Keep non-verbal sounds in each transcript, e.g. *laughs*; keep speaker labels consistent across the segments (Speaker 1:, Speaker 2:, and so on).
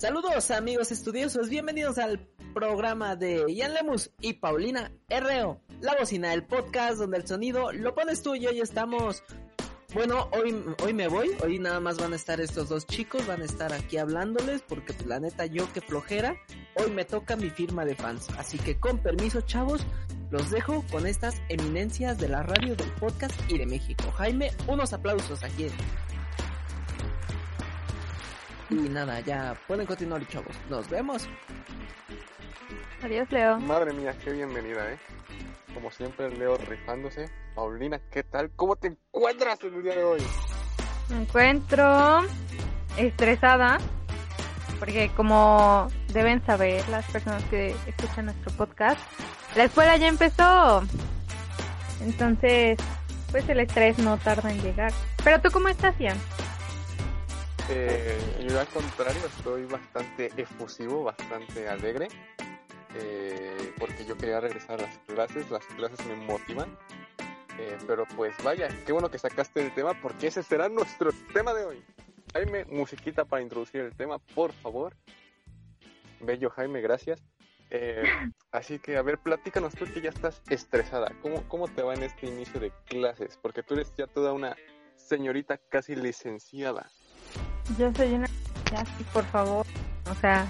Speaker 1: Saludos amigos estudiosos, bienvenidos al programa de Ian Lemus y Paulina RO, la bocina del podcast donde el sonido lo pones tú y hoy estamos... Bueno, hoy, hoy me voy, hoy nada más van a estar estos dos chicos, van a estar aquí hablándoles porque pues, la neta yo que flojera, hoy me toca mi firma de fans, así que con permiso chavos, los dejo con estas eminencias de la radio, del podcast y de México. Jaime, unos aplausos aquí. Y nada, ya pueden continuar chavos. Nos vemos.
Speaker 2: Adiós, Leo.
Speaker 3: Madre mía, qué bienvenida, ¿eh? Como siempre, Leo rifándose. Paulina, ¿qué tal? ¿Cómo te encuentras el día de hoy?
Speaker 2: Me encuentro estresada porque como deben saber las personas que escuchan nuestro podcast, la escuela ya empezó. Entonces, pues el estrés no tarda en llegar. Pero tú cómo estás, Ian?
Speaker 3: Eh, yo al contrario, estoy bastante efusivo, bastante alegre, eh, porque yo quería regresar a las clases, las clases me motivan. Eh, pero pues vaya, qué bueno que sacaste el tema, porque ese será nuestro tema de hoy. Jaime, musiquita para introducir el tema, por favor. Bello Jaime, gracias. Eh, *laughs* así que, a ver, platícanos tú que ya estás estresada. ¿Cómo, ¿Cómo te va en este inicio de clases? Porque tú eres ya toda una señorita casi licenciada.
Speaker 2: Yo soy una... Ya, sí, por favor. O sea...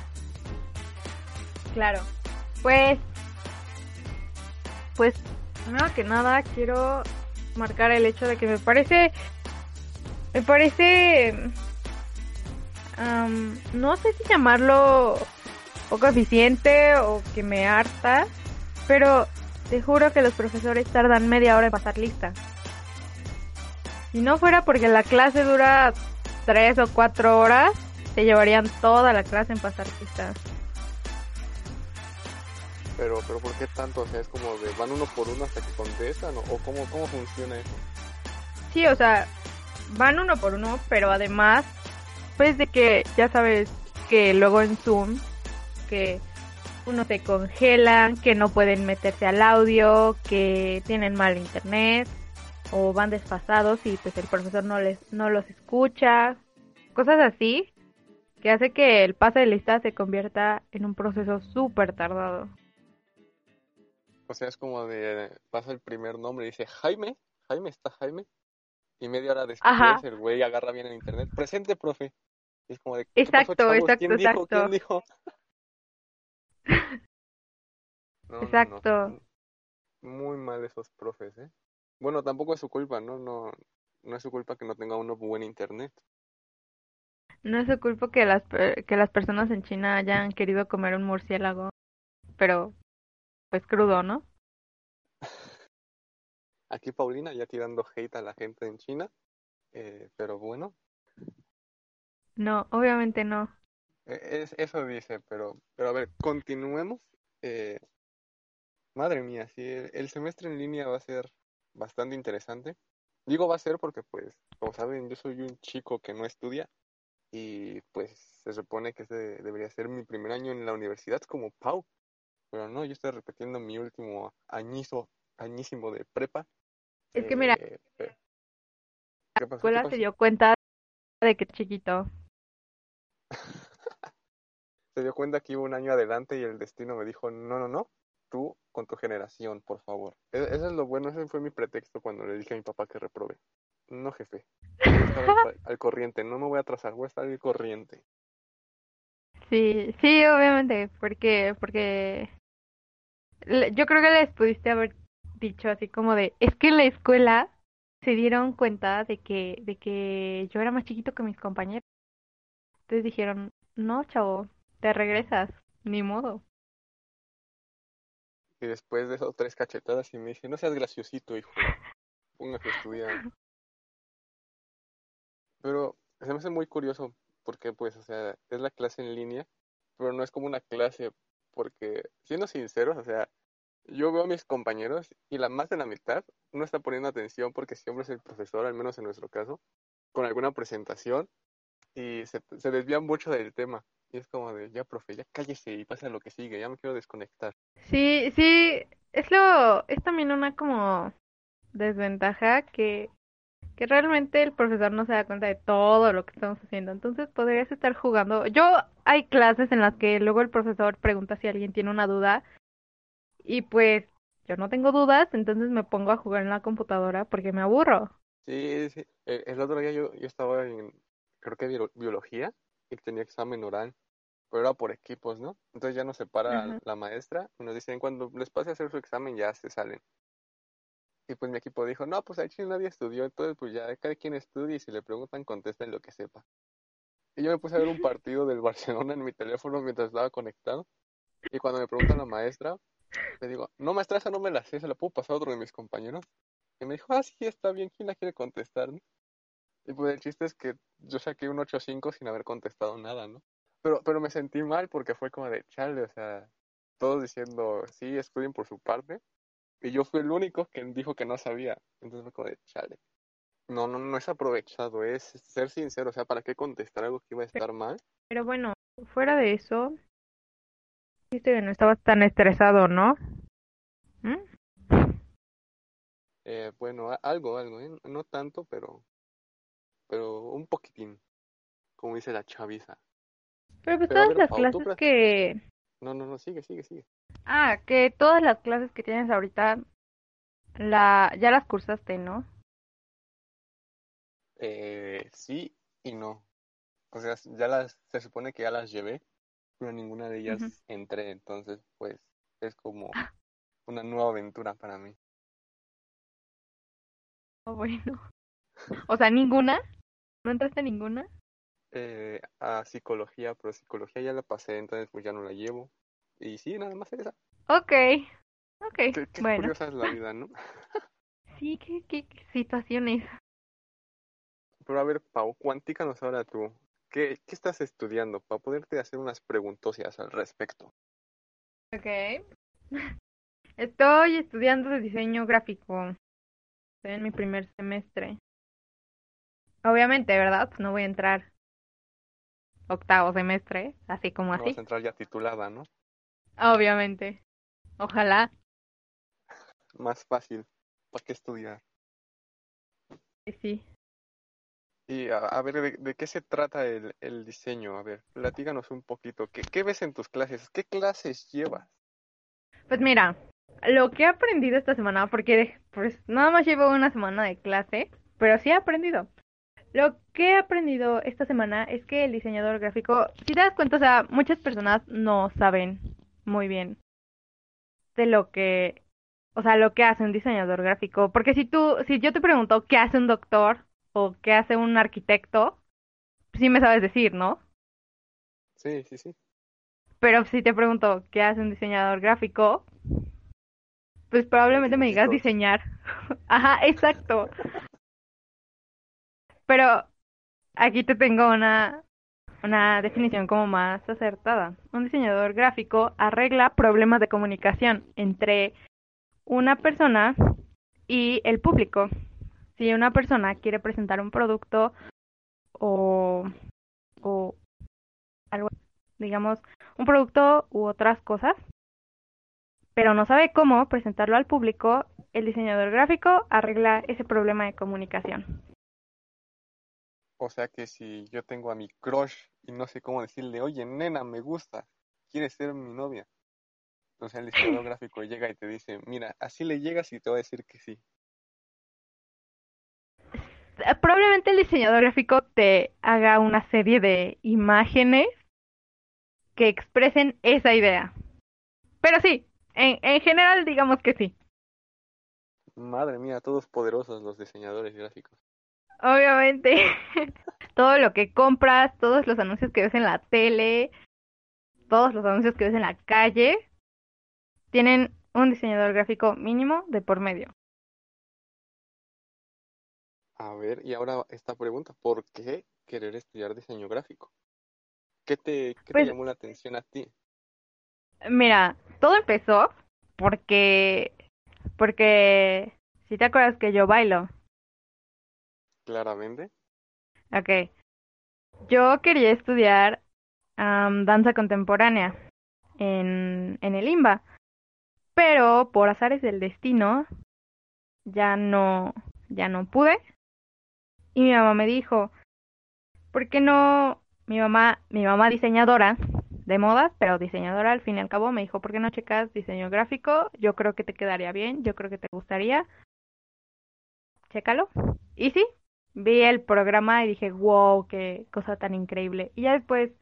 Speaker 2: Claro. Pues... Pues, primero que nada, quiero marcar el hecho de que me parece... Me parece... no sé si llamarlo poco eficiente o que me harta, pero te juro que los profesores tardan media hora en pasar lista. Si no fuera porque la clase dura tres o cuatro horas, se llevarían toda la clase en pasar lista.
Speaker 3: Pero, pero ¿por qué tanto? O sea, es como de van uno por uno hasta que contestan o cómo, cómo funciona eso?
Speaker 2: Sí, o sea, van uno por uno, pero además, pues de que ya sabes que luego en Zoom que uno se congelan, que no pueden meterse al audio, que tienen mal internet o van desfasados y pues el profesor no les no los escucha, cosas así que hace que el pase de lista se convierta en un proceso súper tardado.
Speaker 3: O sea, es como de pasa el primer nombre y dice Jaime, Jaime está Jaime y media hora después el güey agarra bien el internet, presente profe. es como de,
Speaker 2: exacto, exacto,
Speaker 3: ¿Quién
Speaker 2: exacto.
Speaker 3: Dijo? ¿Quién dijo? *laughs* *laughs*
Speaker 2: Exacto.
Speaker 3: Muy mal esos profes, ¿eh? Bueno, tampoco es su culpa, ¿no? No, no es su culpa que no tenga uno buen internet.
Speaker 2: No es su culpa que las, que las personas en China hayan querido comer un murciélago, pero pues crudo, ¿no? *laughs*
Speaker 3: Aquí Paulina ya tirando hate a la gente en China, eh, pero bueno.
Speaker 2: No, obviamente no.
Speaker 3: E, es, eso dice, pero, pero a ver, continuemos. Eh, madre mía, sí, el, semestre en línea va a ser bastante interesante. Digo va a ser porque, pues, como saben, yo soy un chico que no estudia y, pues, se supone que ese debería ser mi primer año en la universidad como Pau. Pero no, yo estoy repitiendo mi último añizo, añísimo de prepa.
Speaker 2: Es que mira, eh, la escuela se dio cuenta de que chiquito. *laughs*
Speaker 3: se dio cuenta que iba un año adelante y el destino me dijo, no, no, no, tú con tu generación, por favor. E-, eso es lo bueno, ese fue mi pretexto cuando le dije a mi papá que reprobé. No, jefe, voy a estar al, *laughs* corriente, no me voy a atrasar, voy a estar al corriente.
Speaker 2: Sí, sí, obviamente, porque, porque yo creo que les pudiste haber dicho así como de, es que en la escuela se dieron cuenta de que, de que yo era más chiquito que mis compañeros. Entonces dijeron, no, chavo, te regresas, ni modo.
Speaker 3: Y después de esas tres cachetadas y me dice, no seas graciosito, hijo, póngase a estudiar. Pero se me hace muy curioso porque, pues, o sea, es la clase en línea, pero no es como una clase, porque, siendo sinceros, o sea, yo veo a mis compañeros y la más de la mitad no está poniendo atención porque siempre es el profesor, al menos en nuestro caso, con alguna presentación y se, se desvían mucho del tema. Y es como de, ya, profe, ya cállese y pasa lo que sigue, ya me quiero desconectar.
Speaker 2: Sí, sí, es lo, es también una como desventaja que, que realmente el profesor no se da cuenta de todo lo que estamos haciendo. Entonces podrías estar jugando. Yo hay clases en las que luego el profesor pregunta si alguien tiene una duda y pues yo no tengo dudas, entonces me pongo a jugar en la computadora porque me aburro.
Speaker 3: Sí, sí. El, el otro día yo, yo estaba en, creo que bio- biología y tenía examen oral, pero era por equipos, ¿no? Entonces ya nos separa
Speaker 2: Ajá.
Speaker 3: la maestra y nos dicen cuando les pase a hacer su examen ya se salen. Y pues mi equipo dijo, no, pues aquí nadie estudió, entonces pues ya cada quien estudie y si le preguntan contesten lo que sepa. Y yo me puse a ver un partido del *laughs* Barcelona en mi teléfono mientras estaba conectado. Y cuando me pregunta la maestra, le digo, no maestra, esa no me la sé, se la puedo pasar a otro de mis compañeros. Y me dijo, ah, sí, está bien, ¿quién la quiere contestar? no?". Y pues el chiste es que yo saqué un 8.5 sin haber contestado nada, ¿no? Pero, pero me sentí mal porque fue como de, chale, o sea, todos diciendo, sí, estudien por su parte. Y yo fui el único que dijo que no sabía. Entonces fue como de, chale. No, no, no es aprovechado, es ser sincero, o sea, ¿para qué contestar algo que iba a estar mal?
Speaker 2: Pero bueno, fuera de eso, dijiste que no estabas tan estresado, ¿no? ¿Mm?
Speaker 3: Eh, bueno, algo, algo, ¿eh? No tanto, pero, pero un poquitín, como dice la chaviza.
Speaker 2: Pero pues
Speaker 3: Pero
Speaker 2: todas
Speaker 3: ver,
Speaker 2: las
Speaker 3: tú
Speaker 2: clases que...
Speaker 3: No, no, no, sigue, sigue, sigue.
Speaker 2: Ah, que todas las clases que tienes ahorita, la... ya las cursaste, ¿no?
Speaker 3: Eh, sí y no. O sea, ya las, se supone que ya las llevé, pero ninguna de ellas entré, entonces pues es como una nueva aventura para mí.
Speaker 2: Oh, *laughs* bueno. O sea, ¿ninguna? ¿No entraste a ninguna?
Speaker 3: Eh, a psicología, pero psicología ya la pasé, entonces pues ya no la llevo. Y sí, nada más esa.
Speaker 2: Ok. Ok,
Speaker 3: Qué, qué
Speaker 2: bueno.
Speaker 3: curiosa es la vida, ¿no? *laughs*
Speaker 2: Sí, qué, qué, qué situaciones.
Speaker 3: Pero a ver, Pau, cuantícanos ahora tú. ¿Qué, qué estás estudiando? Para poderte hacer unas preguntosias al respecto.
Speaker 2: Ok. *laughs* Estoy estudiando de diseño gráfico. Estoy en mi primer semestre. Obviamente, ¿verdad? No voy a entrar octavo semestre, así como
Speaker 3: No
Speaker 2: así.
Speaker 3: vas a entrar ya titulada, ¿no?
Speaker 2: Obviamente. Ojalá.
Speaker 3: Más fácil. ¿Para qué estudiar?
Speaker 2: que Sí.
Speaker 3: Y a, a ver, ¿de, de qué se trata el, el diseño? A ver, platícanos un poquito. ¿Qué, ¿Qué ves en tus clases? ¿Qué clases llevas?
Speaker 2: Pues mira, lo que he aprendido esta semana, porque pues nada más llevo una semana de clase, pero sí he aprendido. Lo que he aprendido esta semana es que el diseñador gráfico, si te das cuenta, o sea, muchas personas no saben muy bien de lo que, o sea, lo que hace un diseñador gráfico. Porque si tú, si yo te pregunto qué hace un doctor o qué hace un arquitecto, sí me sabes decir, ¿no?
Speaker 3: Sí, sí, sí.
Speaker 2: Pero si te pregunto qué hace un diseñador gráfico, pues probablemente me digas diseñar. *laughs* Ajá, exacto. *laughs* Pero aquí te tengo una, una definición como más acertada. Un diseñador gráfico arregla problemas de comunicación entre una persona y el público. Si una persona quiere presentar un producto o, o algo, digamos, un producto u otras cosas, pero no sabe cómo presentarlo al público, el diseñador gráfico arregla ese problema de comunicación.
Speaker 3: O sea que si yo tengo a mi crush y no sé cómo decirle, oye, nena, me gusta, ¿quieres ser mi novia? Entonces el diseñador *laughs* gráfico llega y te dice, mira, así le llegas y te va a decir que sí.
Speaker 2: Eh, Probablemente el diseñador gráfico te haga una serie de imágenes que expresen esa idea. Pero sí, en, en general digamos que sí.
Speaker 3: Madre mía, todos poderosos los diseñadores gráficos.
Speaker 2: Obviamente, *laughs* todo lo que compras, todos los anuncios que ves en la tele, todos los anuncios que ves en la calle, tienen un diseñador gráfico mínimo de por medio.
Speaker 3: A ver, y ahora esta pregunta, ¿por qué querer estudiar diseño gráfico? ¿Qué te, qué te
Speaker 2: Pues-
Speaker 3: llamó la atención a ti?
Speaker 2: Mira, todo empezó porque, porque, si te acuerdas que yo bailo,
Speaker 3: Claramente.
Speaker 2: ok, yo quería estudiar danza contemporánea en, en el IMBA, pero por azares del destino ya no, ya no pude y mi mamá me dijo, ¿por qué no mi mamá, mi mamá diseñadora de modas, pero diseñadora al fin y al cabo me dijo, ¿por qué no checas diseño gráfico? Yo creo que te quedaría bien, yo creo que te gustaría. Chécalo. Y sí, vi el programa y dije, wow, qué cosa tan increíble. Y ya después,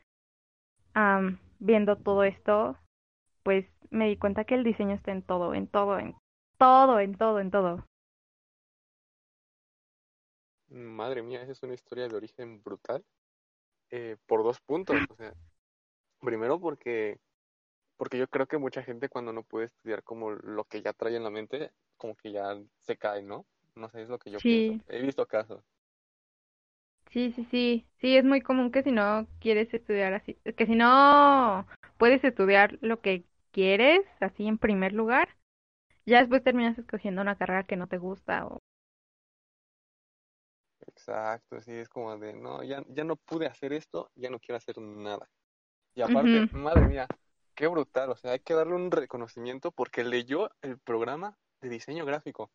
Speaker 2: viendo todo esto, pues me di cuenta que el diseño está en todo, en todo, en todo, en todo, en todo.
Speaker 3: Madre mía, esa es una historia de origen brutal. Eh, por dos puntos. O sea, primero porque, porque yo creo que mucha gente cuando no puede estudiar como lo que ya trae en la mente, como que ya se cae, ¿no? No sé, es lo que yo pienso. He visto casos.
Speaker 2: Sí, sí, sí. Sí, es muy común que si no quieres estudiar así, que si no puedes estudiar lo que quieres, así en primer lugar, ya después terminas escogiendo una carrera que no te gusta o
Speaker 3: Exacto, sí, es como de, no, ya, ya no pude hacer esto, ya no quiero hacer nada. Y aparte, madre mía, qué brutal, o sea, hay que darle un reconocimiento porque leyó el programa de diseño gráfico.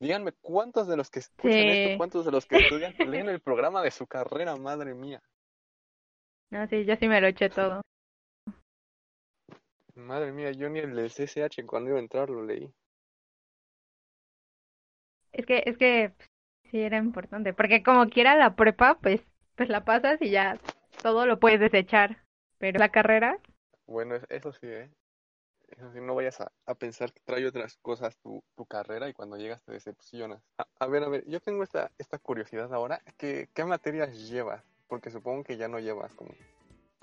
Speaker 3: Díganme, ¿cuántos de los que escuchan esto, cuántos de los que estudian *laughs* leen el programa de su carrera, madre mía?
Speaker 2: No, sí, yo sí me lo eché todo.
Speaker 3: Madre mía, yo ni el del CSH cuando iba a entrar lo leí.
Speaker 2: Es que, es que Sí, era importante, porque como quiera la prepa, pues, pues la pasas y ya todo lo puedes desechar, pero la carrera...
Speaker 3: Bueno, eso sí, ¿eh? No vayas a, pensar que trae otras cosas tu, tu, carrera y cuando llegas te decepcionas. A, ver, a ver, yo tengo esta, esta curiosidad ahora, ¿qué, ¿qué materias llevas? Porque supongo que ya no llevas como,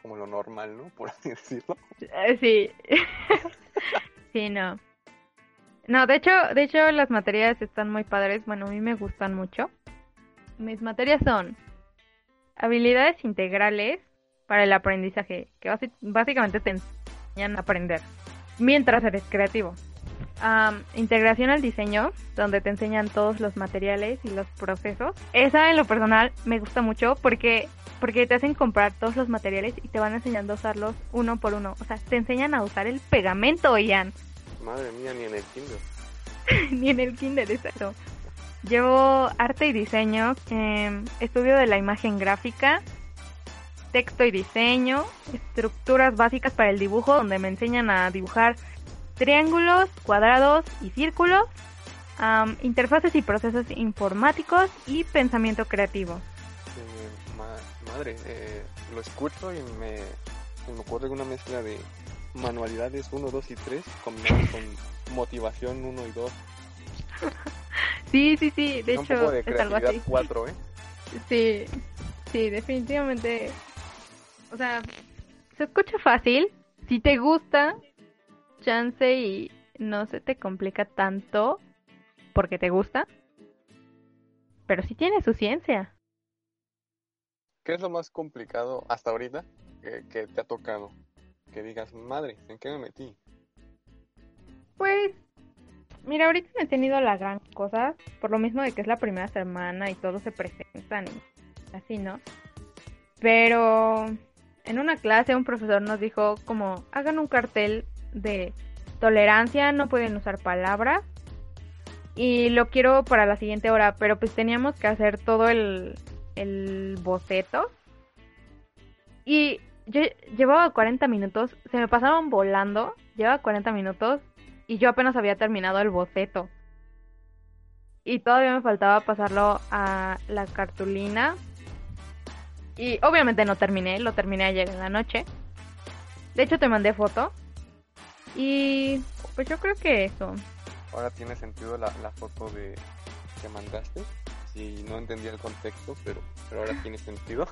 Speaker 3: como lo normal, ¿no? *laughs* Por así decirlo.
Speaker 2: Eh, sí. *laughs* sí, no. No, de hecho, de hecho las materias están muy padres. Bueno, a mí me gustan mucho. Mis materias son habilidades integrales para el aprendizaje, que básicamente te enseñan a aprender mientras eres creativo. integración al diseño, donde te enseñan todos los materiales y los procesos. Esa en lo personal me gusta mucho porque porque te hacen comprar todos los materiales y te van enseñando a usarlos uno por uno. O sea, te enseñan a usar el pegamento, Ian.
Speaker 3: Madre mía, ni en el kinder. *laughs*
Speaker 2: ni en el kinder, exacto. Llevo arte y diseño, em, estudio de la imagen gráfica, texto y diseño, estructuras básicas para el dibujo, donde me enseñan a dibujar triángulos, cuadrados y círculos, interfaces y procesos informáticos y pensamiento creativo.
Speaker 3: madre, eh, lo escucho y me, me ocurre una mezcla de manualidades 1, 2 y 3 combinadas con motivación 1 y 2. *laughs*
Speaker 2: Sí, sí, sí, de hecho
Speaker 3: es algo así. 4, ¿eh? *laughs*
Speaker 2: Sí, sí, definitivamente. O sea, se escucha fácil. Si te gusta, chance y no se te complica tanto porque te gusta. Pero sí tiene su ciencia.
Speaker 3: ¿Qué es lo más complicado hasta ahorita que te ha tocado? que digas, madre, ¿en qué me metí?
Speaker 2: Pues, mira, ahorita no he tenido la gran cosa, por lo mismo de que es la primera semana y todos se presentan y así, ¿no? Pero en una clase un profesor nos dijo como, hagan un cartel de tolerancia, no pueden usar palabras. Y lo quiero para la siguiente hora, pero pues teníamos que hacer todo el, el boceto. Y yo llevaba 40 minutos, se me pasaron volando, llevaba 40 minutos y yo apenas había terminado el boceto. Y todavía me faltaba pasarlo a la cartulina. Y obviamente no terminé, lo terminé ayer en la noche. De hecho te mandé foto. Y pues yo creo que eso.
Speaker 3: Ahora tiene sentido la, la foto de que mandaste. Si no entendía el contexto, pero, pero ahora tiene sentido.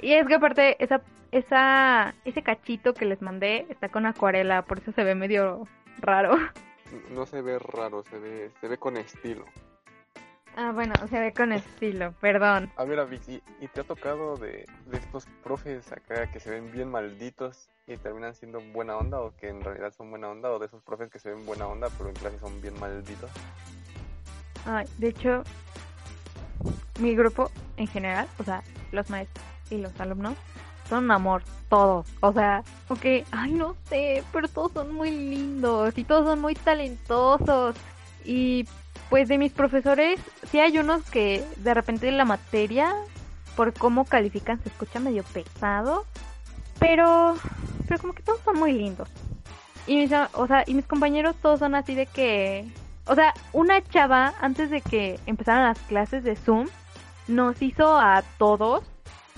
Speaker 2: Y es que aparte, esa, esa, ese cachito que les mandé está con acuarela, por eso se ve medio raro.
Speaker 3: No se ve raro, se ve, se ve con estilo.
Speaker 2: Ah, bueno, se ve con estilo, perdón.
Speaker 3: A ver, Vicky, ¿y te ha tocado de, de estos profes acá que se ven bien malditos y terminan siendo buena onda o que en realidad son buena onda o de esos profes que se ven buena onda pero en clase son bien malditos?
Speaker 2: Ay, de hecho, mi grupo en general, o sea, los maestros y los alumnos son un amor, todos. O sea, ok, ay, no sé, pero todos son muy lindos y todos son muy talentosos. Y pues de mis profesores, sí hay unos que de repente la materia por cómo califican se escucha medio pesado, pero pero como que todos son muy lindos. Y mis, o sea, y mis compañeros todos son así de que o sea, una chava antes de que empezaran las clases de Zoom nos hizo a todos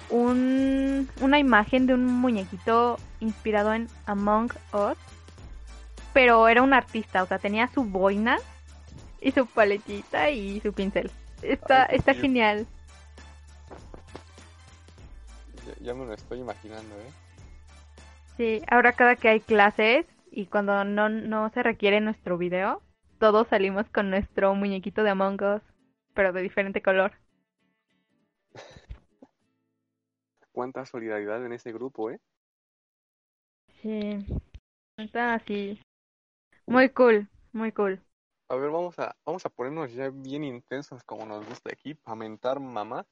Speaker 2: un, una imagen de un muñequito inspirado en Among Us, pero era un artista, o sea, tenía su boina y su paletita y su pincel. Está, está genial.
Speaker 3: Ya, me lo estoy imaginando, ¿eh?
Speaker 2: Sí, ahora cada que hay clases y cuando no, no se requiere nuestro video, todos salimos con nuestro muñequito de Among Us, pero de diferente color. *laughs*
Speaker 3: Cuánta solidaridad en ese grupo, ¿eh?
Speaker 2: Sí, está así. Muy cool, muy cool.
Speaker 3: A ver, vamos a, vamos a ponernos ya bien intensos como nos gusta aquí, para mentar mamás.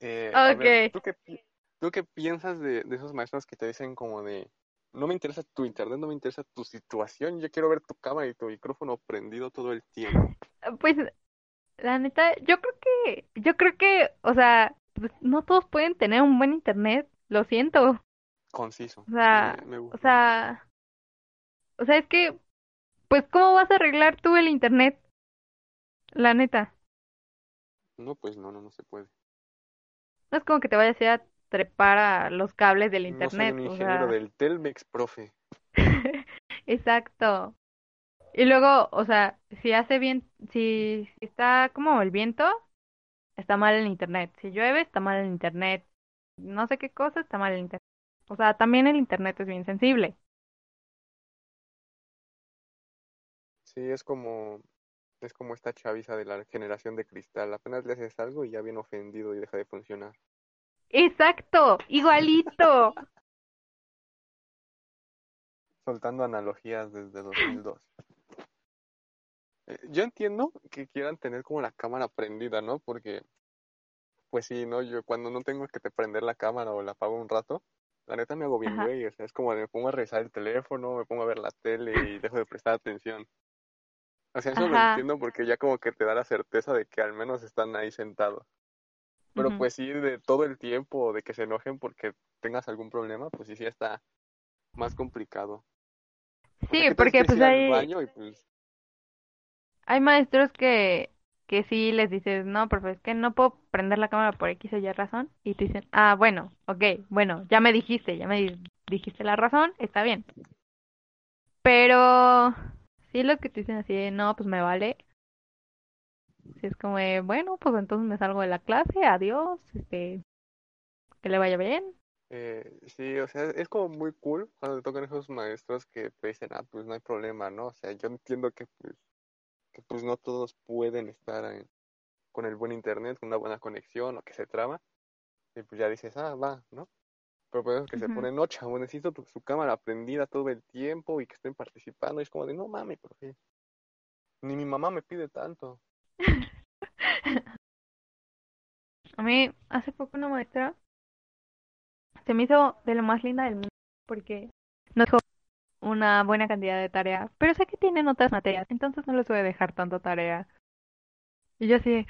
Speaker 3: Eh,
Speaker 2: ok.
Speaker 3: ¿tú, qué, ¿tú, qué, piensas de, de, esos maestros que te dicen como de, no me interesa tu internet, no me interesa tu situación, yo quiero ver tu cámara y tu micrófono prendido todo el tiempo?
Speaker 2: Pues, la neta, yo creo que, yo creo que, o sea, pues no todos pueden tener un buen internet, lo siento.
Speaker 3: Conciso.
Speaker 2: O sea, o sea, o sea, es que pues ¿cómo vas a arreglar tú el internet? La neta.
Speaker 3: No, pues no, no, no se puede.
Speaker 2: No es como que te vayas a trepar a los cables del internet.
Speaker 3: No soy un ingeniero del Telmex, profe. *laughs*
Speaker 2: Exacto. Y luego, o sea, si hace bien, si, si está como el viento, está mal el internet. Si llueve, está mal el internet. No sé qué cosa, está mal el internet. O sea, también el internet es bien sensible.
Speaker 3: Sí, es como, es como esta chaviza de la generación de cristal. Apenas le haces algo y ya viene ofendido y deja de funcionar.
Speaker 2: Exacto, igualito. *laughs*
Speaker 3: Soltando analogías desde 2002. Eh, yo entiendo que quieran tener como la cámara prendida, ¿no? Porque, pues sí, ¿no? Yo cuando no tengo que te prender la cámara o la apago un rato, la neta me hago bien güey. O sea, es como me pongo a revisar el teléfono, me pongo a ver la tele y dejo de prestar atención. O sea, eso lo entiendo porque ya como que te da la certeza de que al menos están ahí sentados. Pero pues sí, de todo el tiempo, de que se enojen porque tengas algún problema, pues sí, sí está más complicado.
Speaker 2: Sí, porque pues hay...
Speaker 3: Pues
Speaker 2: hay maestros que, que sí les dices, no, profe, es que no puedo prender la cámara por X o Y razón. Y te dicen, ah, bueno, ok, bueno, ya me dijiste, ya me dijiste la razón, está bien. Pero Sí, lo que te dicen así, no, pues me vale. Si es como, bueno, pues entonces me salgo de la clase, adiós, este, que le vaya bien.
Speaker 3: Eh, sí, o sea, es como muy cool cuando te tocan esos maestros que te dicen, ah, pues no hay problema, ¿no? O sea, yo entiendo que pues, que pues no todos pueden estar con el buen internet, con una buena conexión o que se traba. Y pues ya dices, ah, va, ¿no? Pero pues que se ponen, no, chavo, necesito su cámara prendida todo el tiempo y que estén participando. Y es como de, no mames, profe. Ni mi mamá me pide tanto. *laughs*
Speaker 2: A mí, hace poco una maestra se me hizo de lo más linda del mundo porque nos dejó una buena cantidad de tareas, pero sé que tienen otras materias, entonces no les voy a dejar tanta tarea. Y yo así,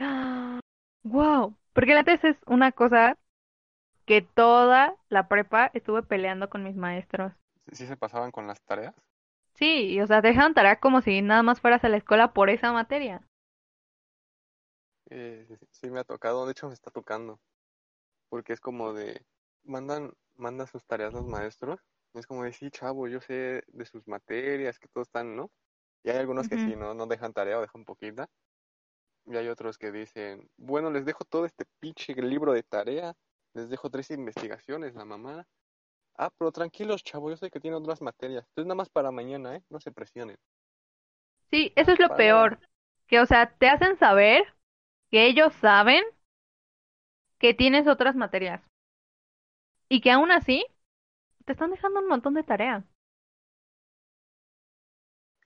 Speaker 2: wow, *gasps* porque la tesis es una cosa que toda la prepa estuve peleando con mis maestros.
Speaker 3: ¿Sí se pasaban con las tareas?
Speaker 2: Sí, o sea, dejan tarea como si nada más fueras a la escuela por esa materia.
Speaker 3: Eh, sí, me ha tocado, de hecho me está tocando. Porque es como de, mandan, mandan sus tareas los maestros. Es como de, sí, chavo, yo sé de sus materias, que todos están, ¿no? Y hay algunos que sí, ¿no? No dejan tarea o dejan poquita. Y hay otros que dicen, bueno, les dejo todo este pinche libro de tarea les dejo tres investigaciones, la mamá. Ah, pero tranquilos, chavo, yo sé que tiene otras materias. Entonces nada más para mañana, ¿eh? No se presionen.
Speaker 2: Sí, eso es lo peor. Que, o sea, te hacen saber que ellos saben que tienes otras materias. Y que aún así te están dejando un montón de tareas.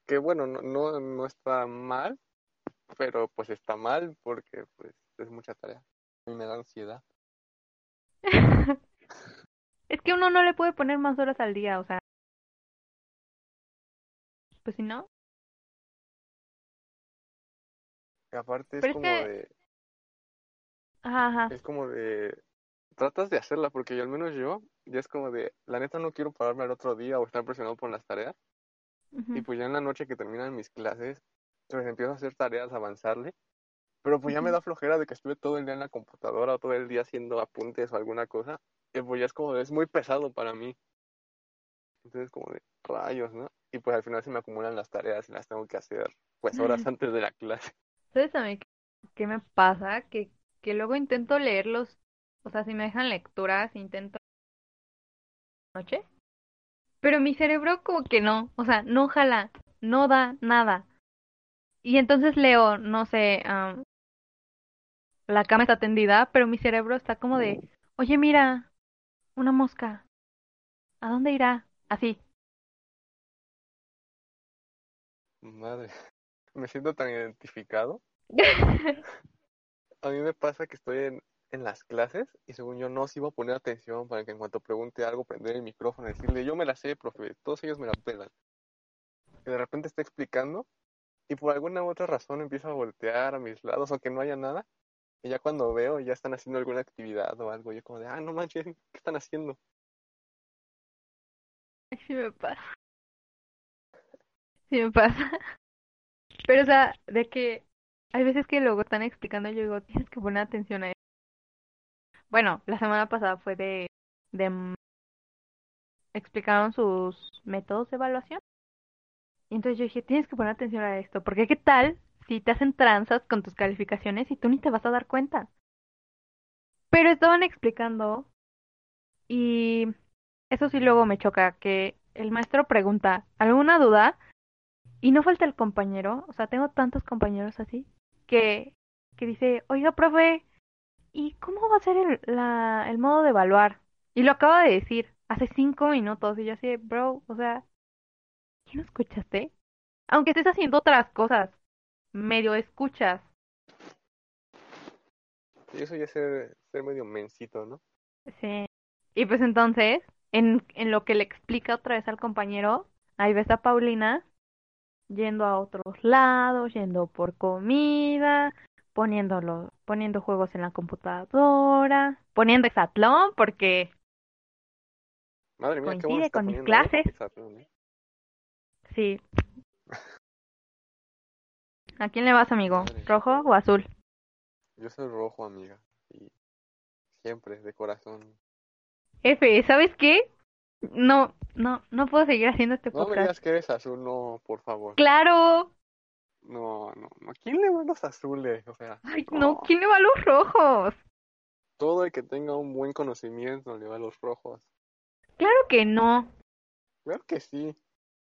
Speaker 3: Que bueno, no, no, no está mal, pero pues está mal porque pues es mucha tarea. A mí me da ansiedad. *laughs*
Speaker 2: es que uno no le puede poner más horas al día, o sea. Pues si no.
Speaker 3: aparte es como de.
Speaker 2: Ajá,
Speaker 3: Es como de. tratas de hacerla, porque yo, al menos yo, ya es como de, la neta no quiero pararme al otro día o estar presionado por las tareas. Y pues ya en la noche que terminan mis clases, pues empiezo a hacer tareas, avanzarle. Pero pues ya me da flojera de que estuve todo el día en la computadora o todo el día haciendo apuntes o alguna cosa. Y pues ya es como es muy pesado para mí. Entonces como de rayos, ¿no? Y pues al final se me acumulan las tareas y las tengo que hacer pues horas antes de la clase.
Speaker 2: ¿Sabes a mí qué- me pasa? Que, que luego intento leerlos, o sea, si me dejan lecturas, intento noche, pero mi cerebro como que no, o sea, no jala, no da nada. Y entonces leo, no sé, am, la cama está tendida, pero mi cerebro está como de, oye, mira, una mosca, ¿a dónde irá? Así.
Speaker 3: Madre, *laughs* me siento tan identificado. *laughs* A mí me pasa que estoy en, en las clases y según yo no, sí iba a poner atención para que en cuanto pregunte algo, prender el micrófono y decirle, yo me la sé, profe, todos ellos me la pelan. Y de repente está explicando y por alguna u otra razón empiezo a voltear a mis lados aunque no haya nada. Y ya cuando veo, ya están haciendo alguna actividad o algo, yo como de, ah, no manches, ¿qué están haciendo?
Speaker 2: Sí me pasa. Sí me pasa. *laughs* Pero, o sea, de que hay veces que luego están explicando yo digo, tienes que poner atención a eso. Bueno, la semana pasada fue de, de explicaron sus métodos de evaluación. Y entonces yo dije, tienes que poner atención a esto, porque qué tal si te hacen tranzas con tus calificaciones y tú ni te vas a dar cuenta. Pero estaban explicando y eso sí luego me choca, que el maestro pregunta, ¿alguna duda? Y no falta el compañero, o sea, tengo tantos compañeros así, que, que dice, oiga, profe, ¿y cómo va a ser el, la, el modo de evaluar? Y lo acaba de decir hace cinco minutos, y yo así, bro, o sea, ¿qué no escuchaste? Aunque estés haciendo otras cosas, medio escuchas.
Speaker 3: Y eso ya es ser, ser medio mensito, ¿no?
Speaker 2: Sí. Y pues entonces, en, en lo que le explica otra vez al compañero, ahí ves a Paulina yendo a otros lados, yendo por comida, poniéndolo, poniendo juegos en la computadora, poniendo Exatlón, porque
Speaker 3: Madre mía, qué bueno
Speaker 2: Coincide con mis
Speaker 3: ¿eh?
Speaker 2: clases.
Speaker 3: ¿eh?
Speaker 2: sí. ¿A quién le vas, amigo? ¿Rojo o azul?
Speaker 3: Yo soy rojo, amiga. Y siempre, de corazón.
Speaker 2: F, ¿sabes qué? No, no, no puedo seguir haciendo este
Speaker 3: No me
Speaker 2: podcast.
Speaker 3: digas que eres azul, no, por favor.
Speaker 2: Claro.
Speaker 3: No, no, no. ¿Quién le va a los azules? O sea,
Speaker 2: Ay, no, ¿quién le va a los rojos?
Speaker 3: todo el que tenga un buen conocimiento le va a los rojos.
Speaker 2: Claro que no.
Speaker 3: Claro que sí.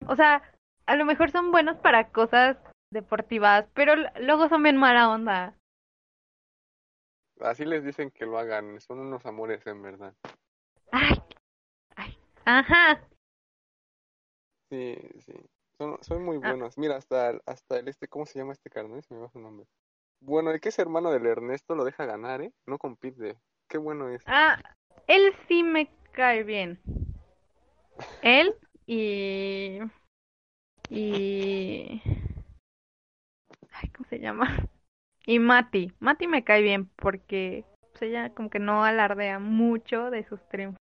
Speaker 2: O sea, a lo mejor son buenos para cosas deportivas, pero luego son bien mala onda.
Speaker 3: Así les dicen que lo hagan. Son unos amores, en verdad.
Speaker 2: Ay, ay, ajá.
Speaker 3: Sí, sí. Son, son muy
Speaker 2: Ah.
Speaker 3: buenos. Mira, hasta el, hasta el este, ¿cómo se llama este carnal? Se me va su nombre. Bueno, el que es hermano del Ernesto lo deja ganar, ¿eh? No compite. Qué bueno es.
Speaker 2: Ah, él sí me cae bien. Él y y ay, ¿cómo se llama? *laughs* Y Mati. Mati me cae bien porque pues, ella como que no alardea mucho de sus triunfos.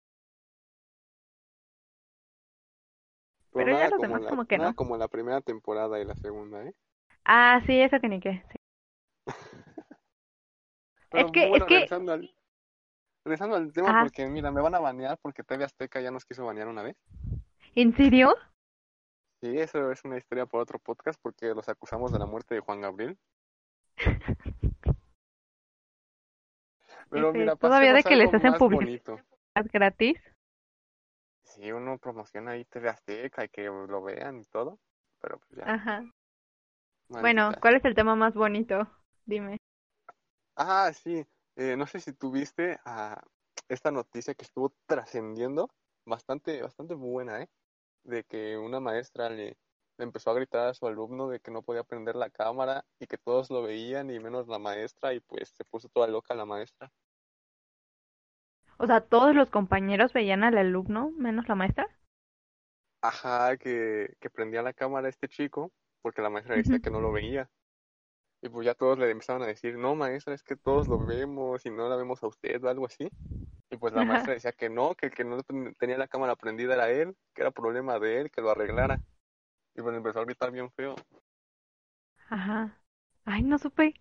Speaker 3: Pero
Speaker 2: Pero ya los demás
Speaker 3: la,
Speaker 2: como que
Speaker 3: nada
Speaker 2: no.
Speaker 3: como la primera temporada y la segunda, ¿eh?
Speaker 2: Ah, sí, eso que ni qué. sí. *laughs*
Speaker 3: Pero
Speaker 2: Es que-
Speaker 3: bueno,
Speaker 2: es que-
Speaker 3: regresando al, regresando al tema,
Speaker 2: Ajá.
Speaker 3: porque mira, me van a banear porque TV Azteca ya nos quiso banear una vez.
Speaker 2: ¿En serio?
Speaker 3: Sí, eso es una historia por otro podcast porque los acusamos de la muerte de Juan Gabriel. Pero mira,
Speaker 2: todavía de que les hacen publicidad. gratis.
Speaker 3: Sí, uno promociona ahí TV Azteca y que lo vean y todo, pero pues ya.
Speaker 2: Ajá. Bueno, ¿cuál es el tema más bonito? Dime.
Speaker 3: Ah, sí. Eh, no sé si tuviste a esta noticia que estuvo trascendiendo, bastante, bastante buena, ¿eh? De que una maestra le, le empezó a gritar a su alumno de que no podía prender la cámara y que todos lo veían y menos la maestra y pues se puso toda loca la maestra.
Speaker 2: O sea, todos los compañeros veían al alumno, menos la maestra.
Speaker 3: Ajá, que, que prendía la cámara este chico porque la maestra decía que no lo veía. Y pues ya todos le empezaban a decir, no maestra, es que todos lo vemos y no la vemos a usted o algo así. Y pues la maestra decía que no, que el que no ten- tenía la cámara prendida era él, que era problema de él, que lo arreglara. Y pues empezó a gritar bien feo.
Speaker 2: Ajá. Ay, no supe.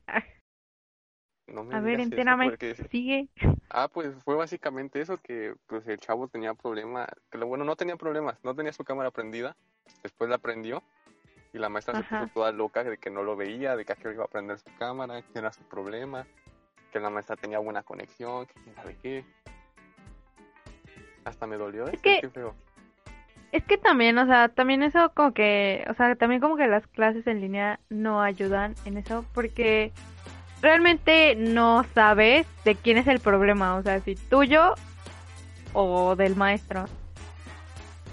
Speaker 3: No me
Speaker 2: A ver, entérame.
Speaker 3: porque.
Speaker 2: Sigue.
Speaker 3: Ah, pues fue básicamente eso, que pues el chavo tenía problema, que lo bueno, no tenía problemas, no tenía su cámara prendida, después la prendió y la maestra se puso toda loca de que no lo veía, de que a qué hora iba a prender su cámara, que era su problema, que la maestra tenía buena conexión, que quién sabe qué. Hasta me dolió,
Speaker 2: Es
Speaker 3: eso,
Speaker 2: que-
Speaker 3: feo.
Speaker 2: Es que también, o sea, también eso como que, o sea, también como que las clases en línea no ayudan en eso porque realmente no sabes de quién es el problema, o sea, si tuyo o del maestro.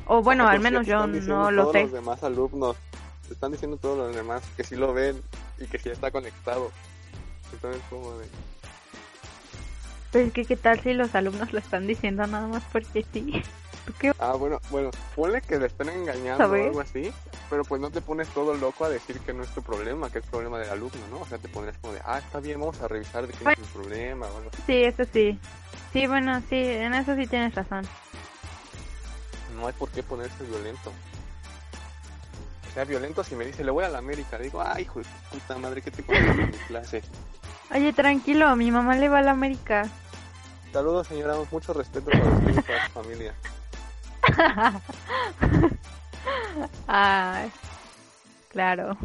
Speaker 2: O bueno,
Speaker 3: Ah,
Speaker 2: al menos yo no lo
Speaker 3: todos
Speaker 2: sé.
Speaker 3: los demás alumnos, están diciendo todos los demás que sí lo ven y que sí está conectado. Entonces como de...
Speaker 2: Pero es que qué tal si los alumnos lo están diciendo nada más porque sí. ¿Tú qué?
Speaker 3: Ah, bueno, bueno, ponle que le estén engañando
Speaker 2: ¿Sabes?
Speaker 3: o algo así, pero pues no te pones todo loco a decir que no es tu problema, que es problema del alumno, ¿no? O sea, te pondrías como de, ah, está bien, vamos a revisar de quién es el problema o algo así.
Speaker 2: Sí, eso sí. Sí, bueno, sí, en eso sí tienes razón.
Speaker 3: No hay por qué ponerse violento. O sea, violento si me dice, le voy a la América, digo, ay, hijo de puta madre, ¿qué te cuento en mi clase?
Speaker 2: Oye, tranquilo, mi mamá le va a la América.
Speaker 3: Saludos, señora, mucho respeto para usted y para su familia. *laughs*
Speaker 2: Ay, claro.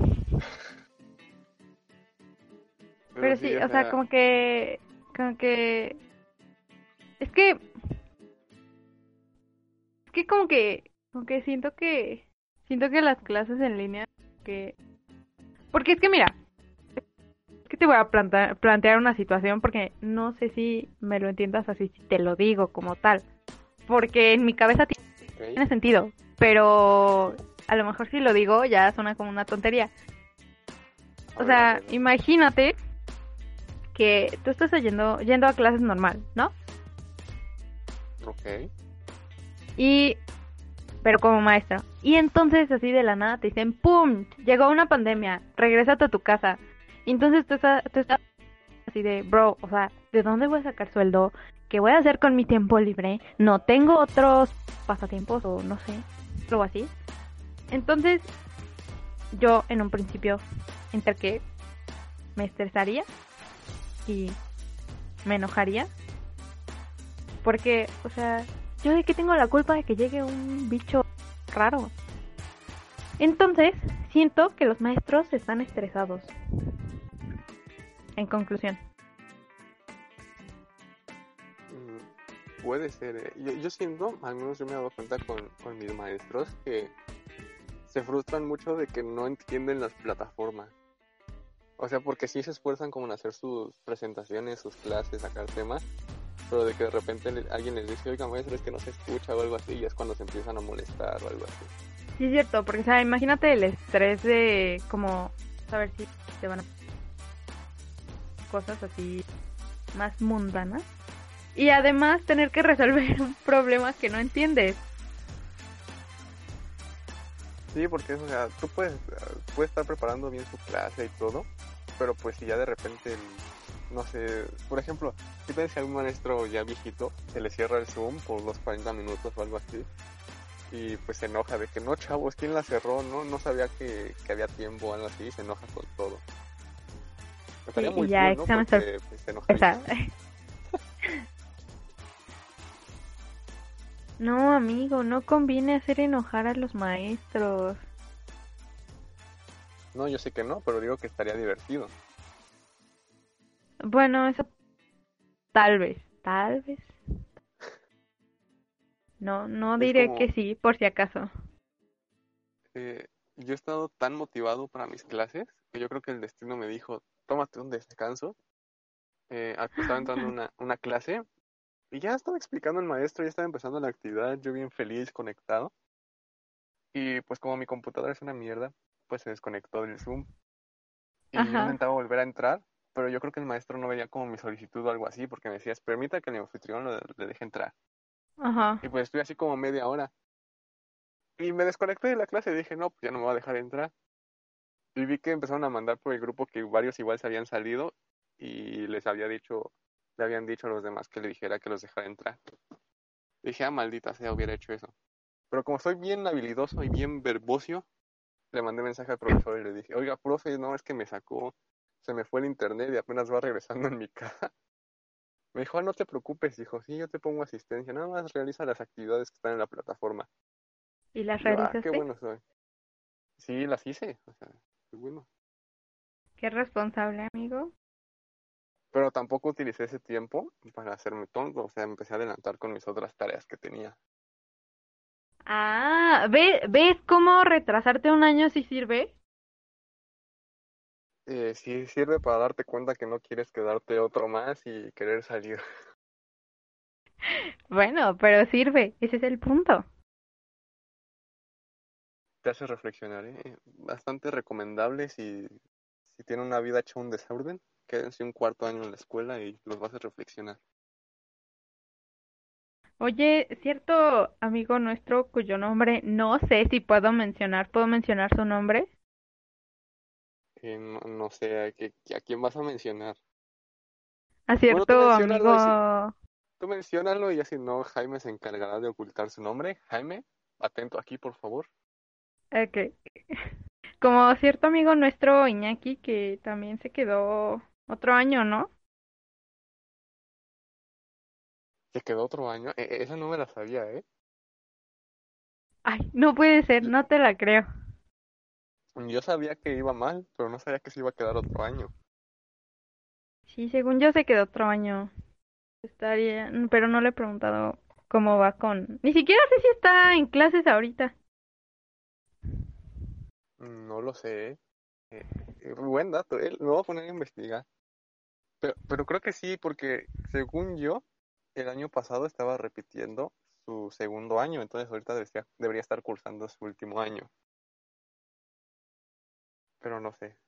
Speaker 2: Pero sí, o sea, como que, como que, es que, es que como que, como que siento que, siento que las clases en línea, que, porque es que mira, que te voy a plantear, plantear una situación porque no sé si me lo entiendas así, si te lo digo como tal, porque en mi cabeza tiene sentido, pero a lo mejor si lo digo ya suena como una tontería. O sea, imagínate que tú estás yendo, yendo a clases normal, ¿no?
Speaker 3: Ok,
Speaker 2: Y pero como maestra. Y entonces así de la nada te dicen, ¡pum! Llegó una pandemia, regrésate a tu casa. Y entonces tú estás, tú estás así de, bro, o sea, ¿de dónde voy a sacar sueldo? ¿Qué voy a hacer con mi tiempo libre? No tengo otros pasatiempos o no sé, algo así. Entonces, yo en un principio, entre que me estresaría y me enojaría. Porque, o sea, yo de qué tengo la culpa de que llegue un bicho raro. Entonces, siento que los maestros están estresados. En conclusión.
Speaker 3: Mm, Puede ser. eh. Yo, yo siento, al menos yo me he dado cuenta con, con mis maestros, que se frustran mucho de que no entienden las plataformas. O sea, porque sí se esfuerzan como en hacer sus presentaciones, sus clases, sacar temas, pero de que de repente le- alguien les dice, oiga maestro, es que no se escucha o algo así, y es cuando se empiezan a molestar o algo así.
Speaker 2: Sí, es cierto, porque, o sea, imagínate el estrés de como saber si te van a cosas así más mundanas. Y además tener que resolver *laughs* un problema que no entiendes.
Speaker 3: Sí, porque o sea, tú puedes, puedes estar preparando bien su clase y todo, pero pues si ya de repente, no sé, por ejemplo, si ves a un maestro ya viejito, se le cierra el Zoom por los 40 minutos o algo así, y pues se enoja de que no, chavos, ¿quién la cerró? No, no sabía que, que había tiempo o algo así, y se enoja con todo. Estaría muy
Speaker 2: ya,
Speaker 3: cool, ¿no? Porque, se *laughs*
Speaker 2: No, amigo, no conviene hacer enojar a los maestros.
Speaker 3: No, yo sé que no, pero digo que estaría divertido.
Speaker 2: Bueno, eso tal vez, tal vez. No, no
Speaker 3: Es
Speaker 2: diré
Speaker 3: como-
Speaker 2: que sí, por si acaso.
Speaker 3: Eh, yo he estado tan motivado para mis clases que yo creo que el destino me dijo, tómate un descanso. Eh, estaba entrando una, una clase y ya estaba explicando el maestro, ya estaba empezando la actividad, yo bien feliz, conectado. Y pues como mi computadora es una mierda, pues se desconectó del Zoom. Y yo intentaba volver a entrar, pero yo creo que el maestro no veía como mi solicitud o algo así, porque me decías, permita que el anfitrión lo- le deje entrar.
Speaker 2: Ajá.
Speaker 3: Y pues estuve así como media hora. Y me desconecté de la clase y dije, no, pues ya no me va a dejar entrar. Y vi que empezaron a mandar por el grupo que varios igual se habían salido y les había dicho, le habían dicho a los demás que le dijera que los dejara entrar. Dije, ah, maldita sea, hubiera hecho eso. Pero como soy bien habilidoso y bien verbocio, le mandé mensaje al profesor y le dije, oiga, profe, no, es que me sacó, se me fue el internet y apenas va regresando en mi casa. Me dijo, ah, no te preocupes, hijo, sí, yo te pongo asistencia, nada más realiza las actividades que están en la plataforma.
Speaker 2: ¿Y las
Speaker 3: Yo, ah,
Speaker 2: realizaste?
Speaker 3: qué bueno soy. Sí, las hice, o sea, qué bueno.
Speaker 2: Qué responsable, amigo.
Speaker 3: Pero tampoco utilicé ese tiempo para hacerme tonto, o sea, empecé a adelantar con mis otras tareas que tenía.
Speaker 2: Ah, ¿ve- ¿ves cómo retrasarte un año sí sirve?
Speaker 3: Eh, sí sirve para darte cuenta que no quieres quedarte otro más y querer salir. *laughs*
Speaker 2: Bueno, pero sirve, ese es el punto.
Speaker 3: Te hace reflexionar, ¿eh? Bastante recomendable si, si tienen una vida hecha un desorden, quédense un cuarto año en la escuela y los vas a reflexionar.
Speaker 2: Oye, cierto amigo nuestro cuyo nombre no sé si puedo mencionar, ¿puedo mencionar su nombre?
Speaker 3: Eh, no, no sé, ¿a, qué- a quién vas a mencionar?
Speaker 2: A cierto
Speaker 3: si-
Speaker 2: amigo,
Speaker 3: Tú menciónalo y así no, Jaime se encargará de ocultar su nombre. Jaime, atento aquí, por favor.
Speaker 2: Ok. *laughs* Como cierto amigo nuestro Iñaki que también se quedó otro año, ¿no?
Speaker 3: Se quedó otro año. E- e- esa no me la sabía, ¿eh?
Speaker 2: Ay, no puede ser, no te la creo.
Speaker 3: Yo sabía que iba mal, pero no sabía que se iba a quedar otro año.
Speaker 2: Sí, según yo se quedó otro año. Estaría, pero no le he preguntado cómo va con... Ni siquiera sé si está en clases ahorita.
Speaker 3: No lo sé, ¿eh? Eh, eh, buen dato, ¿eh? Me voy a poner a investigar. Pero, pero creo que sí, porque según yo, el año pasado estaba repitiendo su segundo año, entonces ahorita debería, debería estar cursando su último año. Pero no sé,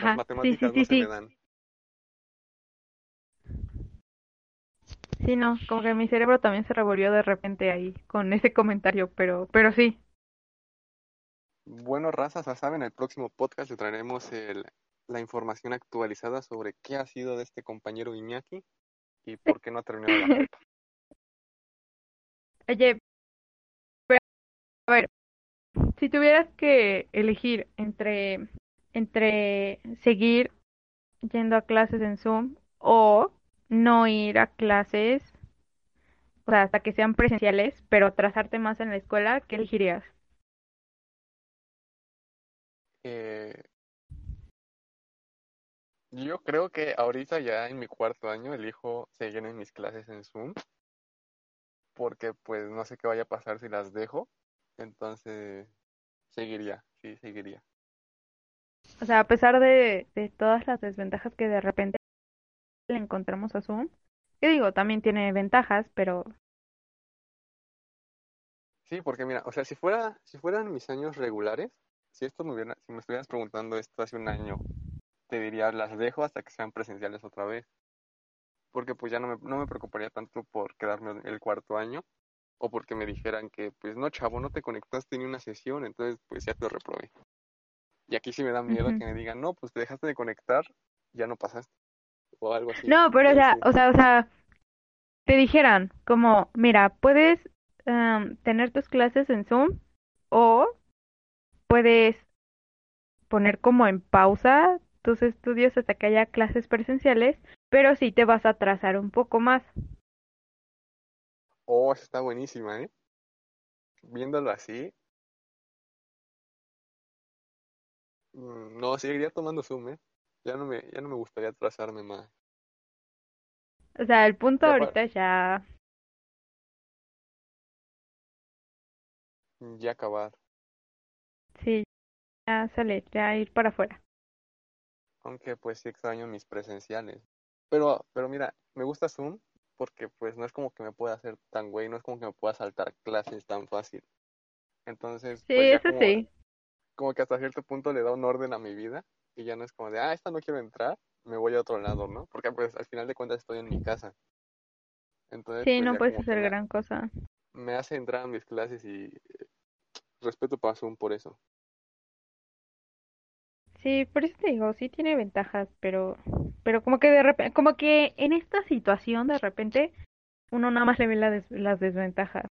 Speaker 3: las
Speaker 2: Ajá, sí, sí,
Speaker 3: matemáticas
Speaker 2: sí,
Speaker 3: no se me dan.
Speaker 2: Sí, no, como que mi cerebro también se revolvió de repente ahí con ese comentario, pero, pero sí.
Speaker 3: Bueno, razas, ya saben, el próximo podcast le traeremos el, la información actualizada sobre qué ha sido de este compañero Iñaki y por qué no ha terminado la prepa. *laughs*
Speaker 2: Oye, a ver, si tuvieras que elegir entre, entre seguir yendo a clases en Zoom o no ir a clases, o sea, hasta que sean presenciales, pero atrasarte más en la escuela, ¿qué elegirías?
Speaker 3: Eh, yo creo que ahorita ya en mi cuarto año elijo seguir en mis clases en Zoom porque pues no sé qué vaya a pasar si las dejo, entonces seguiría, sí, seguiría.
Speaker 2: O sea, a pesar de, de todas las desventajas que de repente le encontramos a Zoom, que digo, también tiene ventajas, pero
Speaker 3: Sí, porque mira, o sea, si fuera, si fueran mis años regulares, si esto me hubiera, si me estuvieras preguntando esto hace un año, te diría las dejo hasta que sean presenciales otra vez. Porque pues ya no me, no me preocuparía tanto por quedarme el cuarto año, o porque me dijeran que, pues no, chavo, no te conectaste ni una sesión, entonces pues ya te reprobé. Y aquí sí me da miedo que me digan, no, pues te dejaste de conectar, ya no pasaste. O algo así.
Speaker 2: no, pero o sea, o sea, o sea, te dijeran como, mira, puedes em, tener tus clases en Zoom o puedes poner como en pausa tus estudios hasta que haya clases presenciales, pero sí te vas a atrasar un poco más.
Speaker 3: Oh, esa está buenísima, ¿eh? Viéndolo así, mm, no, seguiría tomando Zoom, ¿eh? Ya no me, ya no me gustaría atrasarme más.
Speaker 2: O sea, el punto
Speaker 3: Ya
Speaker 2: ahorita ya,
Speaker 3: ya acabar.
Speaker 2: Sí, ya sale, ya ir para afuera.
Speaker 3: Aunque pues sí extraño mis presenciales. Pero, pero mira, me gusta Zoom porque pues no es como que me pueda hacer tan güey, no es como que me pueda saltar clases tan fácil. Entonces,
Speaker 2: Sí,
Speaker 3: pues
Speaker 2: eso
Speaker 3: como,
Speaker 2: sí.
Speaker 3: como que hasta cierto punto le da un orden a mi vida y ya no es como de, ah, esta no quiero entrar, me voy a otro lado, ¿no? Porque pues al final de cuentas estoy en mi casa. Entonces,
Speaker 2: Sí,
Speaker 3: pues
Speaker 2: no puedes hacer gran cosa.
Speaker 3: me hace entrar a mis clases y eh, respeto para Zoom por eso.
Speaker 2: Sí, por eso te digo, sí tiene ventajas, pero, pero como que de repente, como que en esta situación de repente uno nada más le ve la des- las desventajas.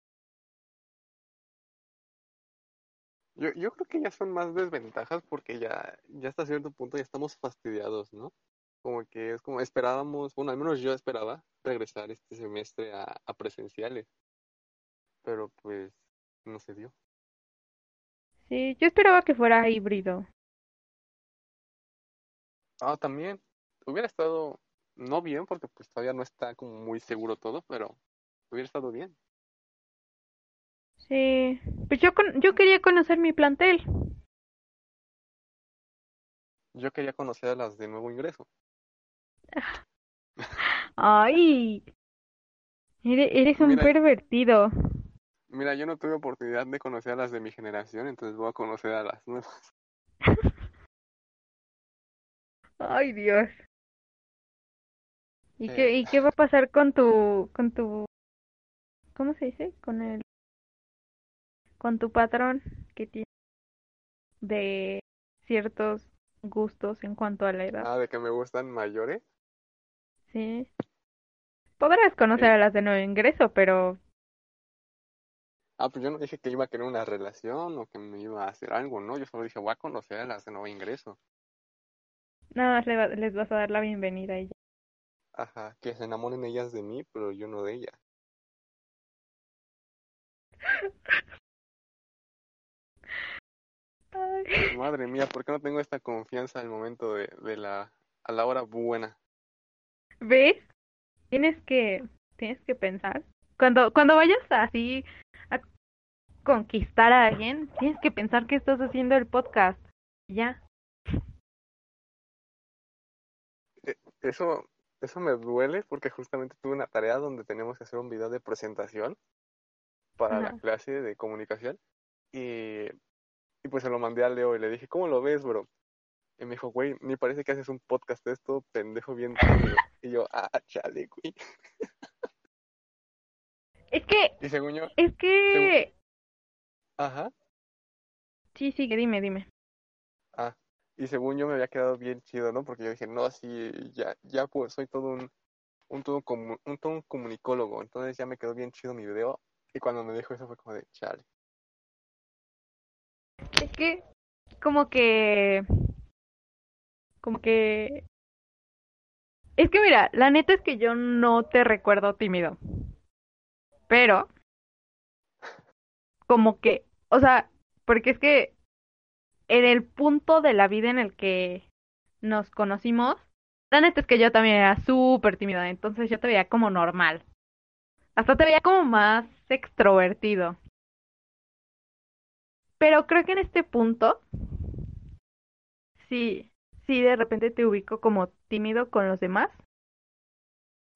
Speaker 3: Yo, yo creo que ya son más desventajas porque ya, ya hasta cierto punto ya estamos fastidiados, ¿no? Como que es como esperábamos, bueno, al menos yo esperaba regresar este semestre a, a presenciales, pero pues no se dio.
Speaker 2: Sí, yo esperaba que fuera híbrido.
Speaker 3: Ah, también hubiera estado, no bien porque pues todavía no está como muy seguro todo, pero hubiera estado bien.
Speaker 2: Sí, pues yo con, yo quería conocer mi plantel.
Speaker 3: Yo quería conocer a las de nuevo ingreso.
Speaker 2: Ay, eres, eres un
Speaker 3: Mira-
Speaker 2: pervertido.
Speaker 3: Mira, yo no tuve oportunidad de conocer a las de mi generación, entonces voy a conocer a las nuevas. *laughs*
Speaker 2: Ay, Dios. ¿Y
Speaker 3: Eh.
Speaker 2: qué, y qué va a pasar con tu, con tu, ¿cómo se dice? Con el, con tu patrón que tiene de ciertos gustos en cuanto a la edad.
Speaker 3: Ah, de que me gustan mayores.
Speaker 2: Sí. Podrás conocer a las de nuevo ingreso, pero
Speaker 3: Ah, pues yo no dije que iba a querer una relación o que me iba a hacer algo, ¿no? Yo solo dije, voy a conocer a las de nuevo ingreso.
Speaker 2: nada más le les vas a dar la bienvenida a ella.
Speaker 3: Ajá, que se enamoren ellas de mí, pero yo no de ellas.
Speaker 2: Ay.
Speaker 3: Madre mía, ¿por qué no tengo esta confianza al momento de, de la, a la hora buena?
Speaker 2: ¿Ves? Tienes que, tienes que pensar. Cuando, cuando vayas así conquistar a alguien, tienes que pensar que estás haciendo el podcast. Ya.
Speaker 3: Eso, eso me duele porque justamente tuve una tarea donde teníamos que hacer un video de presentación para la clase de comunicación y, y pues se lo mandé a Leo y le dije, ¿cómo lo ves, bro? Y me dijo, güey, ni parece que haces un podcast de esto, pendejo bien. Y yo, ah, chale, güey.
Speaker 2: Es que,
Speaker 3: Y según yo,
Speaker 2: es que,
Speaker 3: ajá,
Speaker 2: sí, sí, que dime, dime.
Speaker 3: ah, y según yo me había quedado bien chido, ¿no? Porque yo dije, no, sí, ya, ya pues soy todo un, un todo comu- un todo un comunicólogo, entonces ya me quedó bien chido mi video. Y cuando me dijo eso fue como de, chale.
Speaker 2: Es que, como que, como que, es que mira, la neta es que yo no te recuerdo tímido, pero, como que, o sea, porque es que en el punto de la vida en el que nos conocimos, la neta es que yo también era súper tímida, entonces yo te veía como normal, hasta te veía como más extrovertido. Pero creo que en este punto, sí, sí de repente te ubico como tímido con los demás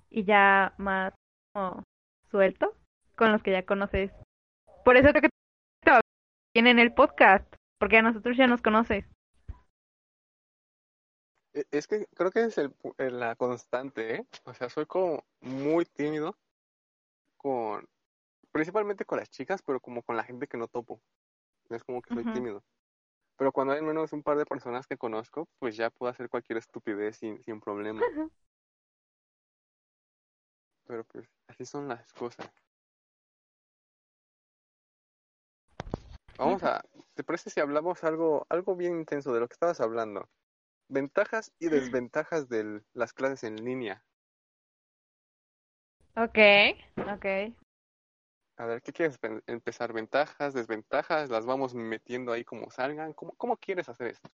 Speaker 2: y ya más como suelto con los que ya conoces. Por eso creo que te va bien en el podcast, porque a nosotros ya nos conoces.
Speaker 3: E- Es que creo que es el, eh, la constante, ¿eh? O sea, soy como muy tímido con, principalmente con las chicas, pero como con la gente que no topo. No es como que soy tímido. Pero cuando hay al menos un par de personas que conozco, pues ya puedo hacer cualquier estupidez sin, sin problema. *laughs* Pero pues así son las cosas. Vamos a, ¿te parece si hablamos algo, algo bien intenso de lo que estabas hablando? Ventajas y desventajas de las clases en línea.
Speaker 2: Okay, okay.
Speaker 3: A ver, ¿qué quieres empezar? ¿Ventajas, desventajas? ¿Las vamos metiendo ahí como salgan? ¿Cómo, cómo quieres hacer esto?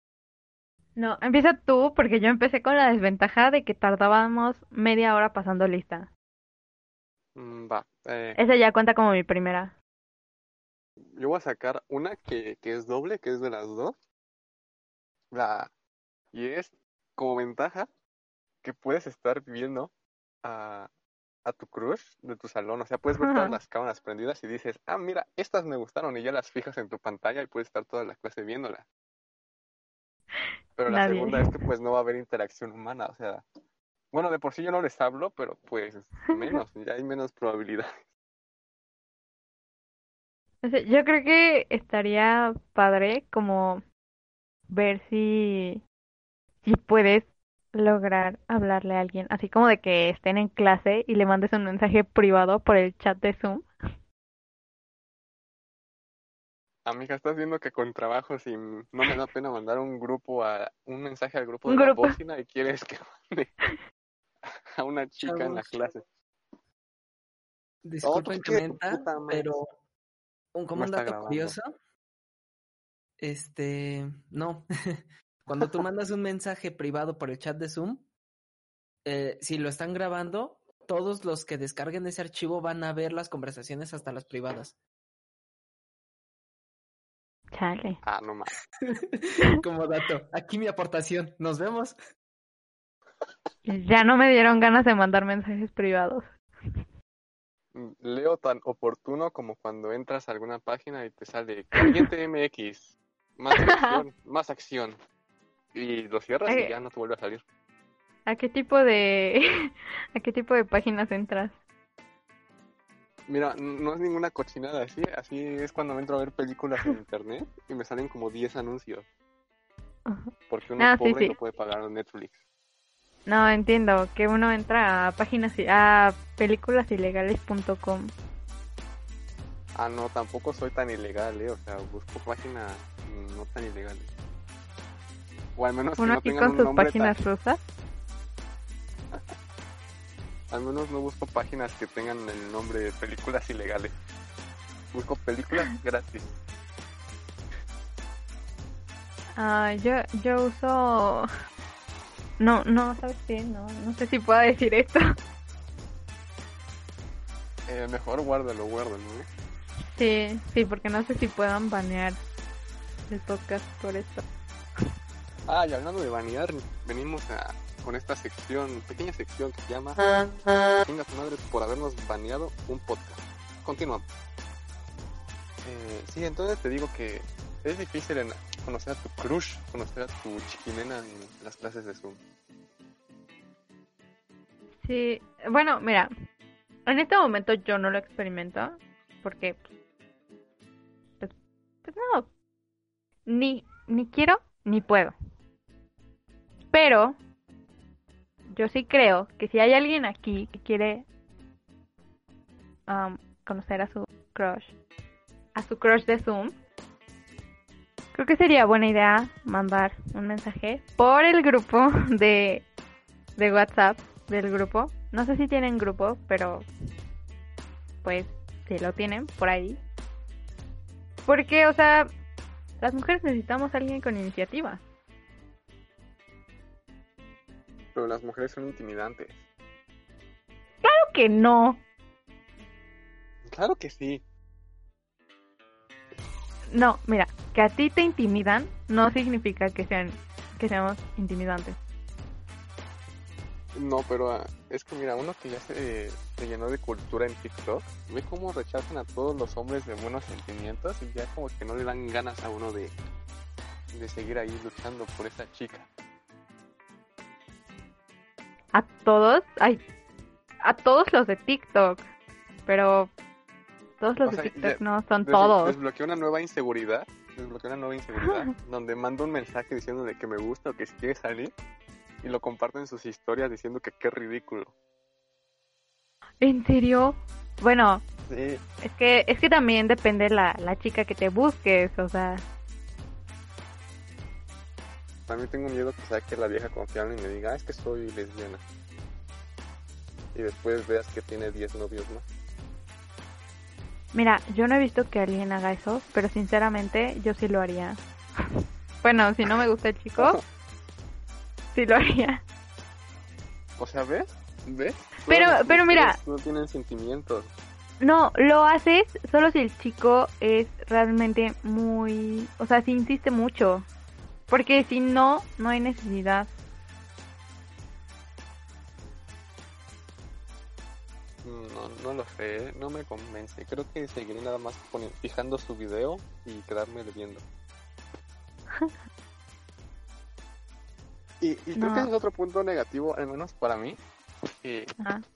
Speaker 2: No, empieza tú porque yo empecé con la desventaja de que tardábamos media hora pasando lista.
Speaker 3: Mm, va, eh,
Speaker 2: Esa ya cuenta como mi primera.
Speaker 3: Yo voy a sacar una que, que es doble, que es de las dos. La, y es como ventaja que puedes estar viendo a, a tu crush de tu salón. O sea, puedes ver todas las cámaras prendidas y dices, ah, mira, estas me gustaron y ya las fijas en tu pantalla y puedes estar toda la clase viéndolas. Pero la
Speaker 2: Nadie.
Speaker 3: segunda es que pues no va a haber interacción humana, o sea, bueno, de por sí yo no les hablo, pero pues menos, ya hay menos probabilidad.
Speaker 2: O sea, yo creo que estaría padre como ver si, si puedes lograr hablarle a alguien, así como de que estén en clase y le mandes un mensaje privado por el chat de Zoom.
Speaker 3: Amiga, estás viendo que con trabajo si no me da pena mandar un grupo a un mensaje al grupo de
Speaker 2: grupo.
Speaker 3: la bocina y quieres que mande a una chica en la clase.
Speaker 1: Disculpen que menta,
Speaker 3: madre.
Speaker 1: pero un, como
Speaker 3: No
Speaker 1: un dato
Speaker 3: grabando.
Speaker 1: curioso, este, no, *laughs* cuando tú mandas un mensaje privado por el chat de Zoom, eh, si lo están grabando, todos los que descarguen ese archivo van a ver las conversaciones hasta las privadas.
Speaker 2: Chale.
Speaker 3: Ah, no más. *laughs*
Speaker 1: Como dato, aquí mi aportación. Nos vemos.
Speaker 2: Ya no me dieron ganas de mandar mensajes privados.
Speaker 3: Leo tan oportuno como cuando entras a alguna página y te sale Caliente *laughs* MX, más acción, más acción. Y lo cierras y
Speaker 2: Eh.
Speaker 3: ya no te vuelve a salir.
Speaker 2: ¿A qué tipo de *laughs* a qué tipo de páginas entras?
Speaker 3: Mira, no es ninguna cochinada, así, así es cuando entro a ver películas en *laughs* internet y me salen como 10 anuncios. Porque uno
Speaker 2: Ah, sí,
Speaker 3: pobre
Speaker 2: sí.
Speaker 3: no puede pagar Netflix.
Speaker 2: No, entiendo que uno entra a páginas a películasilegales.com.
Speaker 3: Ah, no, tampoco soy tan ilegal, eh. O sea, busco páginas no tan ilegales. O al menos que
Speaker 2: Uno
Speaker 3: no
Speaker 2: aquí con
Speaker 3: un
Speaker 2: sus páginas
Speaker 3: tan...
Speaker 2: rusas. *laughs*
Speaker 3: Al menos no busco páginas que tengan el nombre de películas ilegales. Busco películas *laughs* gratis.
Speaker 2: Ah, yo yo uso No, no, ¿sabes qué? No, no sé si puedo decir esto.
Speaker 3: Eh, mejor guárdalo, guárdalo, ¿eh?
Speaker 2: Sí, sí, porque no sé si puedan banear el podcast por esto.
Speaker 3: Ah, y hablando de banear, venimos a, con esta sección, pequeña sección que se llama Chinga tu madre por habernos baneado un podcast. Continuamos. Eh, sí, entonces te digo que es difícil en- conocer a tu crush, conocer a tu chiquimena en las clases de Zoom.
Speaker 2: Sí, bueno, mira, en este momento yo no lo experimento porque, pues, pues no, ni, ni quiero ni puedo. Pero yo sí creo que si hay alguien aquí que quiere am, conocer a su crush, a su crush de Zoom, creo que sería buena idea mandar un mensaje por el grupo de, de WhatsApp del grupo. No sé si tienen grupo, pero pues si lo tienen por ahí. Porque, o sea, las mujeres necesitamos a alguien con iniciativa.
Speaker 3: Pero las mujeres son intimidantes.
Speaker 2: Claro que no.
Speaker 3: Claro que sí.
Speaker 2: No, mira, que a ti te intimidan no significa que sean que seamos intimidantes.
Speaker 3: No, pero ah, es que mira, uno que ya se, se llenó de cultura en TikTok, ve cómo rechazan a todos los hombres de buenos sentimientos y ya como que no le dan ganas a uno de, de seguir ahí luchando por esa chica.
Speaker 2: A todos, ay, a todos los de TikTok, pero todos los de TikTok no son todos.
Speaker 3: Desbloqueé una nueva inseguridad, desbloqueé una nueva inseguridad, donde mando un mensaje diciendo de que me gusta o que si quiere salir y lo comparto en sus historias diciendo que qué ridículo.
Speaker 2: ¿En serio? Bueno,
Speaker 3: Sí,
Speaker 2: es que es que también depende la, la chica que te busques, o sea,
Speaker 3: también tengo miedo que sea que la vieja confiable y me diga, "Ah, es que soy lesbiana. Y después veas que tiene 10 novios más.
Speaker 2: Mira, yo no he visto que alguien haga eso, pero sinceramente yo sí lo haría. Bueno, si no me gusta el chico, *laughs* sí lo haría.
Speaker 3: O sea, ¿ves? ¿Ves?
Speaker 2: Pero- pero mira.
Speaker 3: No tienen sentimientos.
Speaker 2: No, lo haces solo si el chico es realmente muy, o sea, si insiste mucho. Porque si no, no hay necesidad.
Speaker 3: No, lo sé, ¿eh? no me convence. Creo que seguiré nada más fijando su video y quedarme viendo. *laughs* y y creo que ese es otro punto negativo, al menos para mí.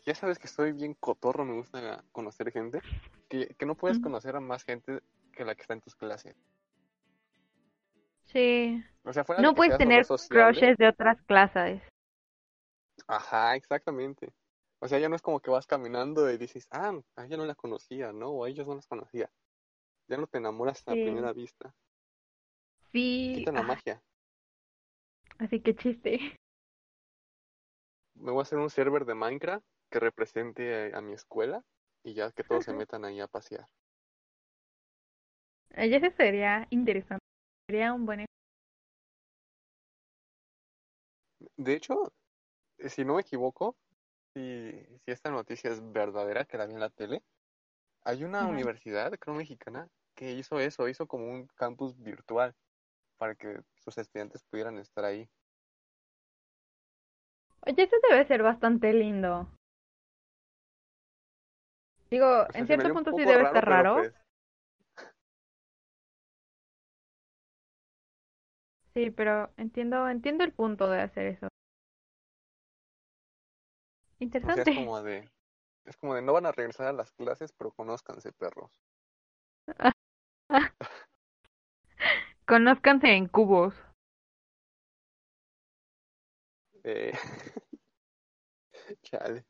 Speaker 3: ya sabes que soy bien cotorro, me gusta conocer gente. Que, que no puedes conocer a más gente que la que está en tus clases.
Speaker 2: Sí.
Speaker 3: O sea, fuera de
Speaker 2: No puedes tener crushes de otras clases.
Speaker 3: Ajá, exactamente. O sea, ya no es como que vas caminando y dices, ah, a ella no la conocía, ¿no? O a ellos no las conocía. Ya no te enamoras a primera vista.
Speaker 2: Sí.
Speaker 3: Quitan la
Speaker 2: ah,
Speaker 3: magia.
Speaker 2: así que chiste.
Speaker 3: Me voy a hacer un server de Minecraft que represente a, a mi escuela y ya que todos se metan ahí a pasear.
Speaker 2: Ella ese sería interesante. Sería un buen.
Speaker 3: De hecho, eh, si no me equivoco, si, si esta noticia es verdadera, que la vi en la tele, hay una universidad, creo mexicana, que hizo eso, hizo como un campus virtual para que sus estudiantes pudieran estar ahí.
Speaker 2: Oye, eso debe ser bastante lindo. Digo,
Speaker 3: O sea,
Speaker 2: en cierto punto sí debe
Speaker 3: raro,
Speaker 2: estar raro.
Speaker 3: pues,
Speaker 2: Sí, pero entiendo, entiendo el punto de hacer eso.
Speaker 3: O sea, es *laughs* como de, es como de no van a regresar a las clases, pero conózcanse, perros. *laughs*
Speaker 2: Conózcanse en cubos.
Speaker 3: Eh, *laughs* chale.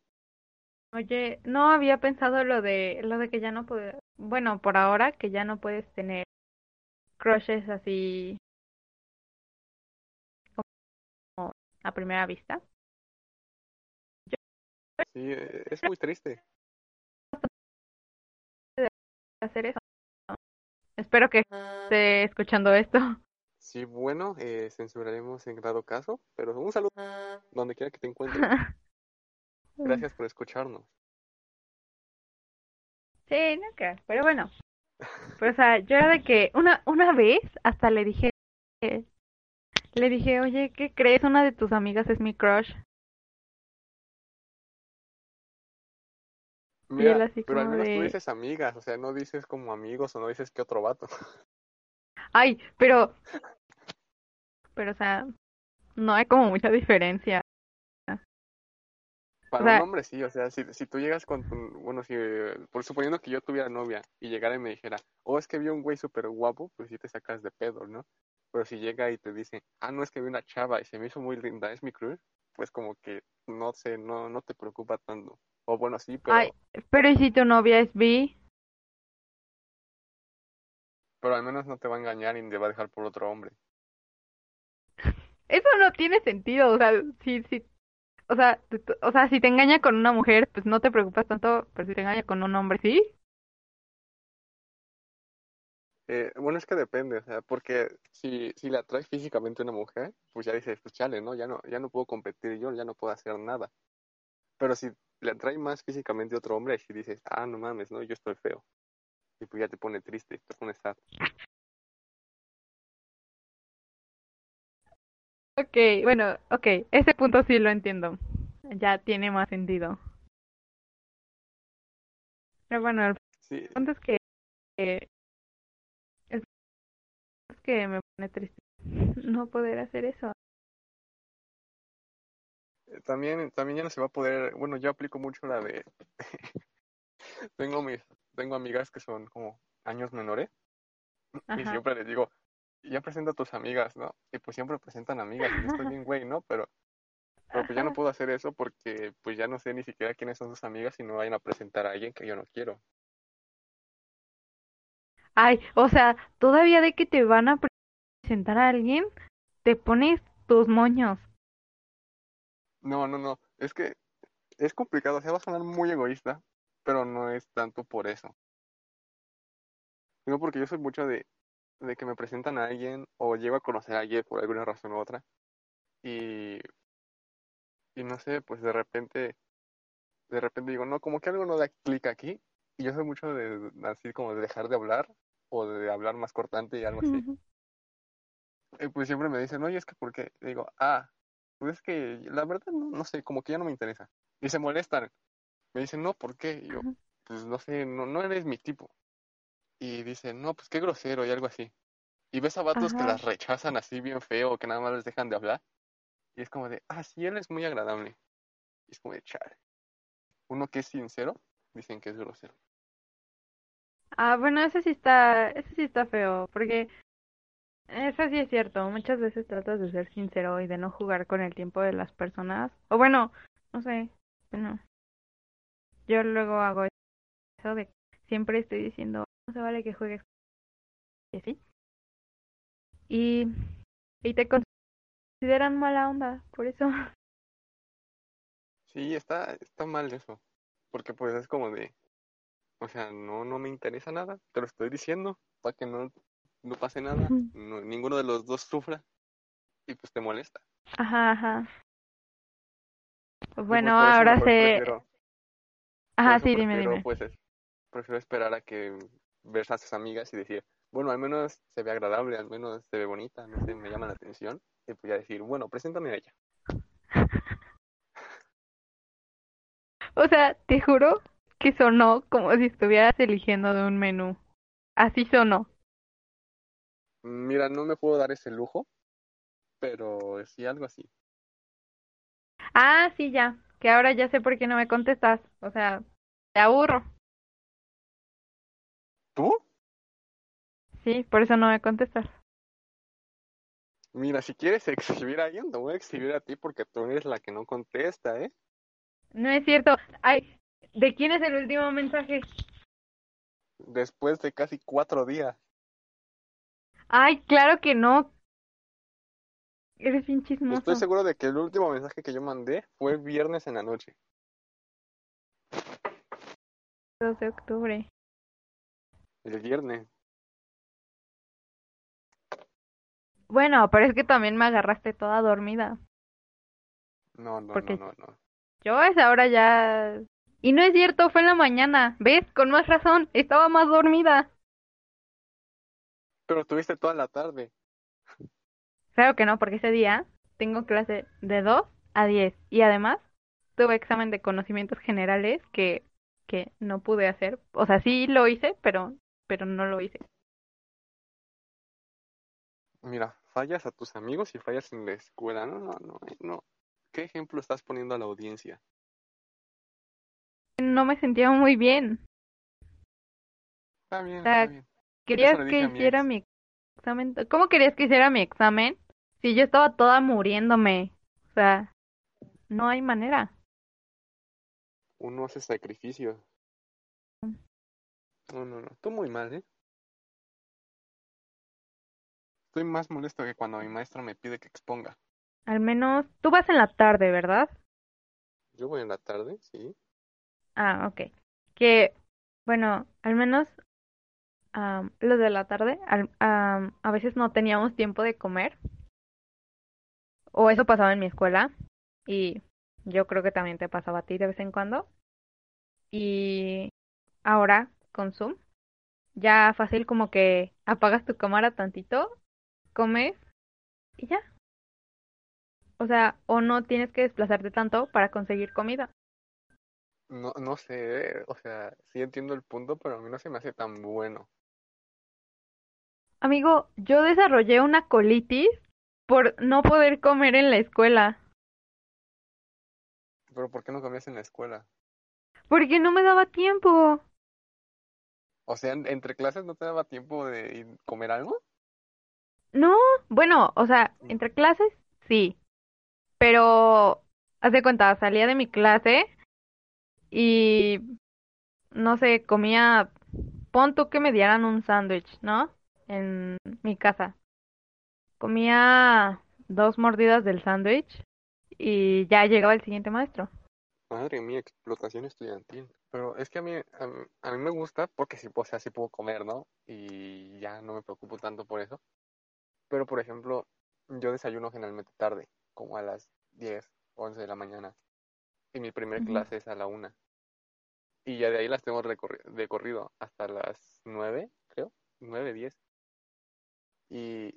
Speaker 2: Oye, no había pensado lo de lo de que ya no puedes, bueno, por ahora que ya no puedes tener crushes así como a primera vista.
Speaker 3: Sí, eh, es muy triste.
Speaker 2: Hacer eso. Espero que esté escuchando esto.
Speaker 3: Sí, bueno, eh, censuraremos en dado caso, pero un saludo donde quiera que te encuentres. *laughs* Gracias por escucharnos.
Speaker 2: Sí, creo, pero bueno. Pero, o sea, yo era de que una, una vez hasta le dije, le dije, oye, ¿qué crees? Una de tus amigas es mi crush. Y él
Speaker 3: Mira,
Speaker 2: así
Speaker 3: pero al menos tú dices amigas, o sea, no dices como amigos o no dices que otro vato.
Speaker 2: Ay, pero, *laughs* pero, o sea, no hay como mucha diferencia.
Speaker 3: Para
Speaker 2: sea-
Speaker 3: un hombre sí, o sea, si, si tú llegas con tu, bueno, si, por suponiendo que yo tuviera novia y llegara y me dijera, oh, es que vi un güey súper guapo, pues sí te sacas de pedo, ¿no? Pero si llega y te dice, ah, no, es que vi una chava y se me hizo muy linda, es mi crush, pues como que, no sé, no, no te preocupa tanto. O bueno, sí, pero,
Speaker 2: Ay, pero ¿y si tu novia es bi?
Speaker 3: pero al menos no te va a engañar y te va a dejar por otro hombre.
Speaker 2: Eso no tiene sentido, o sea, si, si, o sea, o sea, si te engaña con una mujer, pues no te preocupas tanto, pero si te engaña con un hombre, ¿sí?
Speaker 3: Eh, bueno, es que depende, o sea, porque si, si le atrae físicamente a una mujer, pues ya dices, pues chale, ¿no? Ya no, ya no puedo competir yo, ya no puedo hacer nada. Pero si le atrae más físicamente a otro hombre, si dices, ah, no mames, ¿no? Yo estoy feo. Y pues ya te pone triste, te pone sad.
Speaker 2: Ok, bueno, ok, ese punto sí lo entiendo. Ya tiene más sentido. Pero bueno, el
Speaker 3: Sí,
Speaker 2: punto es que, punto es que me pone triste *laughs* no poder hacer eso.
Speaker 3: Eh, también, también ya no se va a poder, bueno, yo aplico mucho la de, *laughs* tengo mis, tengo amigas que son como años menores y siempre les digo, ya presenta a tus amigas, ¿no? Y pues siempre presentan amigas y yo estoy bien *laughs* güey, ¿no? Pero, pero pues ya no puedo hacer eso porque pues ya no sé ni siquiera quiénes son sus amigas y no vayan a presentar a alguien que yo no quiero.
Speaker 2: Ay, o sea, todavía de que te van a presentar a alguien, te pones tus moños.
Speaker 3: No, no, no, es que es complicado, o sea, va a sonar muy egoísta, pero no es tanto por eso. Sino porque yo soy mucho de, de que me presentan a alguien o llego a conocer a alguien por alguna razón u otra y, y no sé, pues de repente, de repente digo, no, como que algo no da clic aquí y yo soy mucho de, así como de dejar de hablar o de hablar más cortante y algo así. Y pues siempre me dicen, oye, es que ¿por qué? Y digo, ah, pues es que la verdad no, no sé, como que ya no me interesa. Y se molestan. Me dicen, no, ¿por qué? Y yo, pues no sé, no, no eres mi tipo. Y dicen, no, pues qué grosero y algo así. Y ves a vatos que las rechazan así bien feo, que nada más les dejan de hablar. Y es como de, ah, sí, él es muy agradable. Y es como de, chale. Uno que es sincero, dicen que es grosero.
Speaker 2: Ah, bueno, ese sí está, ese sí está feo, porque Eso sí es cierto. Muchas veces tratas de ser sincero y de no jugar con el tiempo de las personas. O bueno, no sé. Bueno, yo luego hago eso de siempre estoy diciendo, no se vale que juegues. Y así. Y, y te consideran mala onda, por eso.
Speaker 3: Sí, está, está mal eso. Porque pues es como de, o sea, no, no me interesa nada, te lo estoy diciendo para que no, no pase nada, no- ninguno de los dos sufra y pues te molesta.
Speaker 2: Ajá, ajá.
Speaker 3: Pues,
Speaker 2: Bueno, ahora
Speaker 3: mejor
Speaker 2: sé.
Speaker 3: prefiero-
Speaker 2: Ajá, sí, dime,
Speaker 3: prefiero,
Speaker 2: dime.
Speaker 3: Pues, es- prefiero esperar a que ver a sus amigas y decir, bueno, al menos se ve agradable, al menos se ve bonita, no sé, me llama la atención. Y pues ya decir, bueno, preséntame a ella. *laughs*
Speaker 2: O sea, te juro que sonó como si estuvieras eligiendo de un menú. Así sonó.
Speaker 3: Mira, no me puedo dar ese lujo, pero sí algo así.
Speaker 2: Ah, sí, ya. Que ahora ya sé por qué no me contestas. O sea, te aburro.
Speaker 3: ¿Tú?
Speaker 2: Sí, por eso no me contestas.
Speaker 3: Mira, si quieres exhibir a alguien, te voy a exhibir a ti porque tú eres la que no contesta, ¿eh?
Speaker 2: No es cierto. Ay, ¿de quién es el último mensaje?
Speaker 3: Después de casi cuatro días.
Speaker 2: Ay, claro que no. Eres bien chismoso.
Speaker 3: Estoy seguro de que el último mensaje que yo mandé fue el viernes en la noche.
Speaker 2: 2 de octubre.
Speaker 3: El viernes.
Speaker 2: Bueno, pero es que también me agarraste toda dormida.
Speaker 3: No, no,
Speaker 2: Porque-
Speaker 3: no, no, no.
Speaker 2: Yo a esa hora ya... Y no es cierto, fue en la mañana. ¿Ves? Con más razón. Estaba más dormida.
Speaker 3: Pero tuviste toda la tarde.
Speaker 2: Claro que no, porque ese día tengo clase de 2 a 10. Y además tuve examen de conocimientos generales que, que no pude hacer. O sea, sí lo hice, pero, pero no lo hice.
Speaker 3: Mira, fallas a tus amigos y fallas en la escuela. No, no, no, eh, no. ¿Qué ejemplo estás poniendo a la audiencia?
Speaker 2: No me sentía muy bien.
Speaker 3: Está bien, está bien.
Speaker 2: ¿Querías que
Speaker 3: mi
Speaker 2: hiciera mi examen? ¿Cómo querías que hiciera mi examen? Si yo estaba toda muriéndome. O sea, no hay manera.
Speaker 3: Uno hace sacrificios. No, no, no. Tú muy mal, ¿eh? Estoy más molesto que cuando mi maestra me pide que exponga.
Speaker 2: Al menos tú vas en la tarde, ¿verdad?
Speaker 3: Yo voy en la tarde, sí.
Speaker 2: Ah, ok. Que, bueno, al menos am, los de la tarde, al- am, a veces no teníamos tiempo de comer. O eso pasaba en mi escuela. Y yo creo que también te pasaba a ti de vez en cuando. Y ahora, con Zoom, ya fácil como que apagas tu cámara tantito, comes y ya. O sea, o no tienes que desplazarte tanto para conseguir comida.
Speaker 3: No, no sé, o sea, sí entiendo el punto, pero a mí no se me hace tan bueno.
Speaker 2: Amigo, yo desarrollé una colitis por no poder comer en la escuela,
Speaker 3: Pero ¿por qué no comías en la escuela?
Speaker 2: porque no me daba tiempo.
Speaker 3: O sea, en- entre clases no te daba tiempo de ir- comer algo.
Speaker 2: No, bueno, o sea, entre clases sí, pero haz de cuenta, salía de mi clase y no sé, comía, pon tú que me dieran un sándwich, ¿no? En mi casa. Comía dos mordidas del sándwich y ya llegaba el siguiente maestro.
Speaker 3: Madre mía, explotación estudiantil. Pero es que a mí, a mí, a mí me gusta porque sí, o sea, sí puedo comer, ¿no? Y ya no me preocupo tanto por eso. Pero, por ejemplo, yo desayuno generalmente tarde, como a las 10, 11 de la mañana. Y mi primer clase es a la 1. Y ya de ahí las tengo de corrido hasta las 9, creo. 9, 10. Y,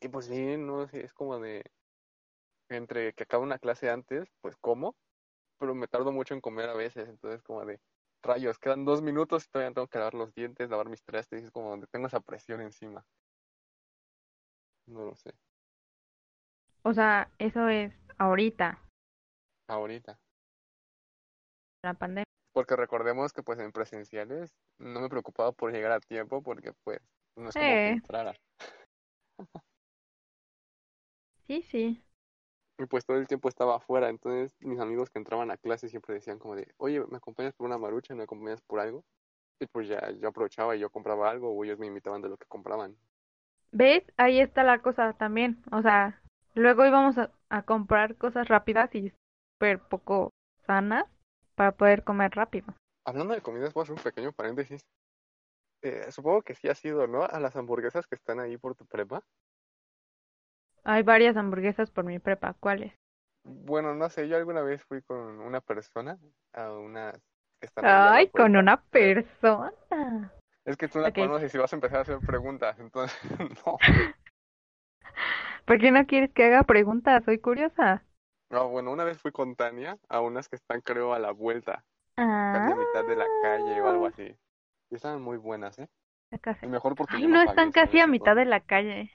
Speaker 3: y pues sí, no sé, es como de... Entre que acaba una clase antes, pues como, pero me tardo mucho en comer a veces, entonces como de... Rayos, quedan dos minutos y todavía tengo que lavar los dientes, lavar mis trastes, es como donde tengo esa presión encima. No lo sé,
Speaker 2: O sea, eso es ahorita,
Speaker 3: ahorita.
Speaker 2: la pandemia.
Speaker 3: Porque recordemos que pues en presenciales no me preocupaba por llegar a tiempo porque pues no es como
Speaker 2: Eh.
Speaker 3: que entrara.
Speaker 2: Sí, sí.
Speaker 3: Y pues todo el tiempo estaba afuera, entonces mis amigos que entraban a clase siempre decían como de, oye, ¿me acompañas por una marucha? ¿Me acompañas por algo? Y pues ya yo aprovechaba y yo compraba algo o ellos me invitaban de lo que compraban.
Speaker 2: ¿Ves? Ahí está la cosa también. O sea, luego íbamos a, a comprar cosas rápidas y súper poco sanas para poder comer rápido.
Speaker 3: Hablando de comidas, voy a hacer un pequeño paréntesis. Eh, supongo que sí has ido, ¿no? A las hamburguesas que están ahí por tu prepa.
Speaker 2: Hay varias hamburguesas por mi prepa. ¿Cuáles?
Speaker 3: Bueno, no sé, yo alguna vez fui con una persona a unas que
Speaker 2: Ay, con una persona.
Speaker 3: Es que tú la
Speaker 2: Ok.
Speaker 3: conoces y vas a empezar a hacer preguntas, entonces *laughs* no.
Speaker 2: ¿Por qué no quieres que haga preguntas? Soy curiosa.
Speaker 3: No, bueno, una vez fui con Tania a unas que están creo a la vuelta,
Speaker 2: Ah,
Speaker 3: casi a mitad de la calle o algo así. Y estaban muy buenas, ¿eh?
Speaker 2: casi.
Speaker 3: Mejor porque
Speaker 2: Ay, no están casi a mitad de la calle.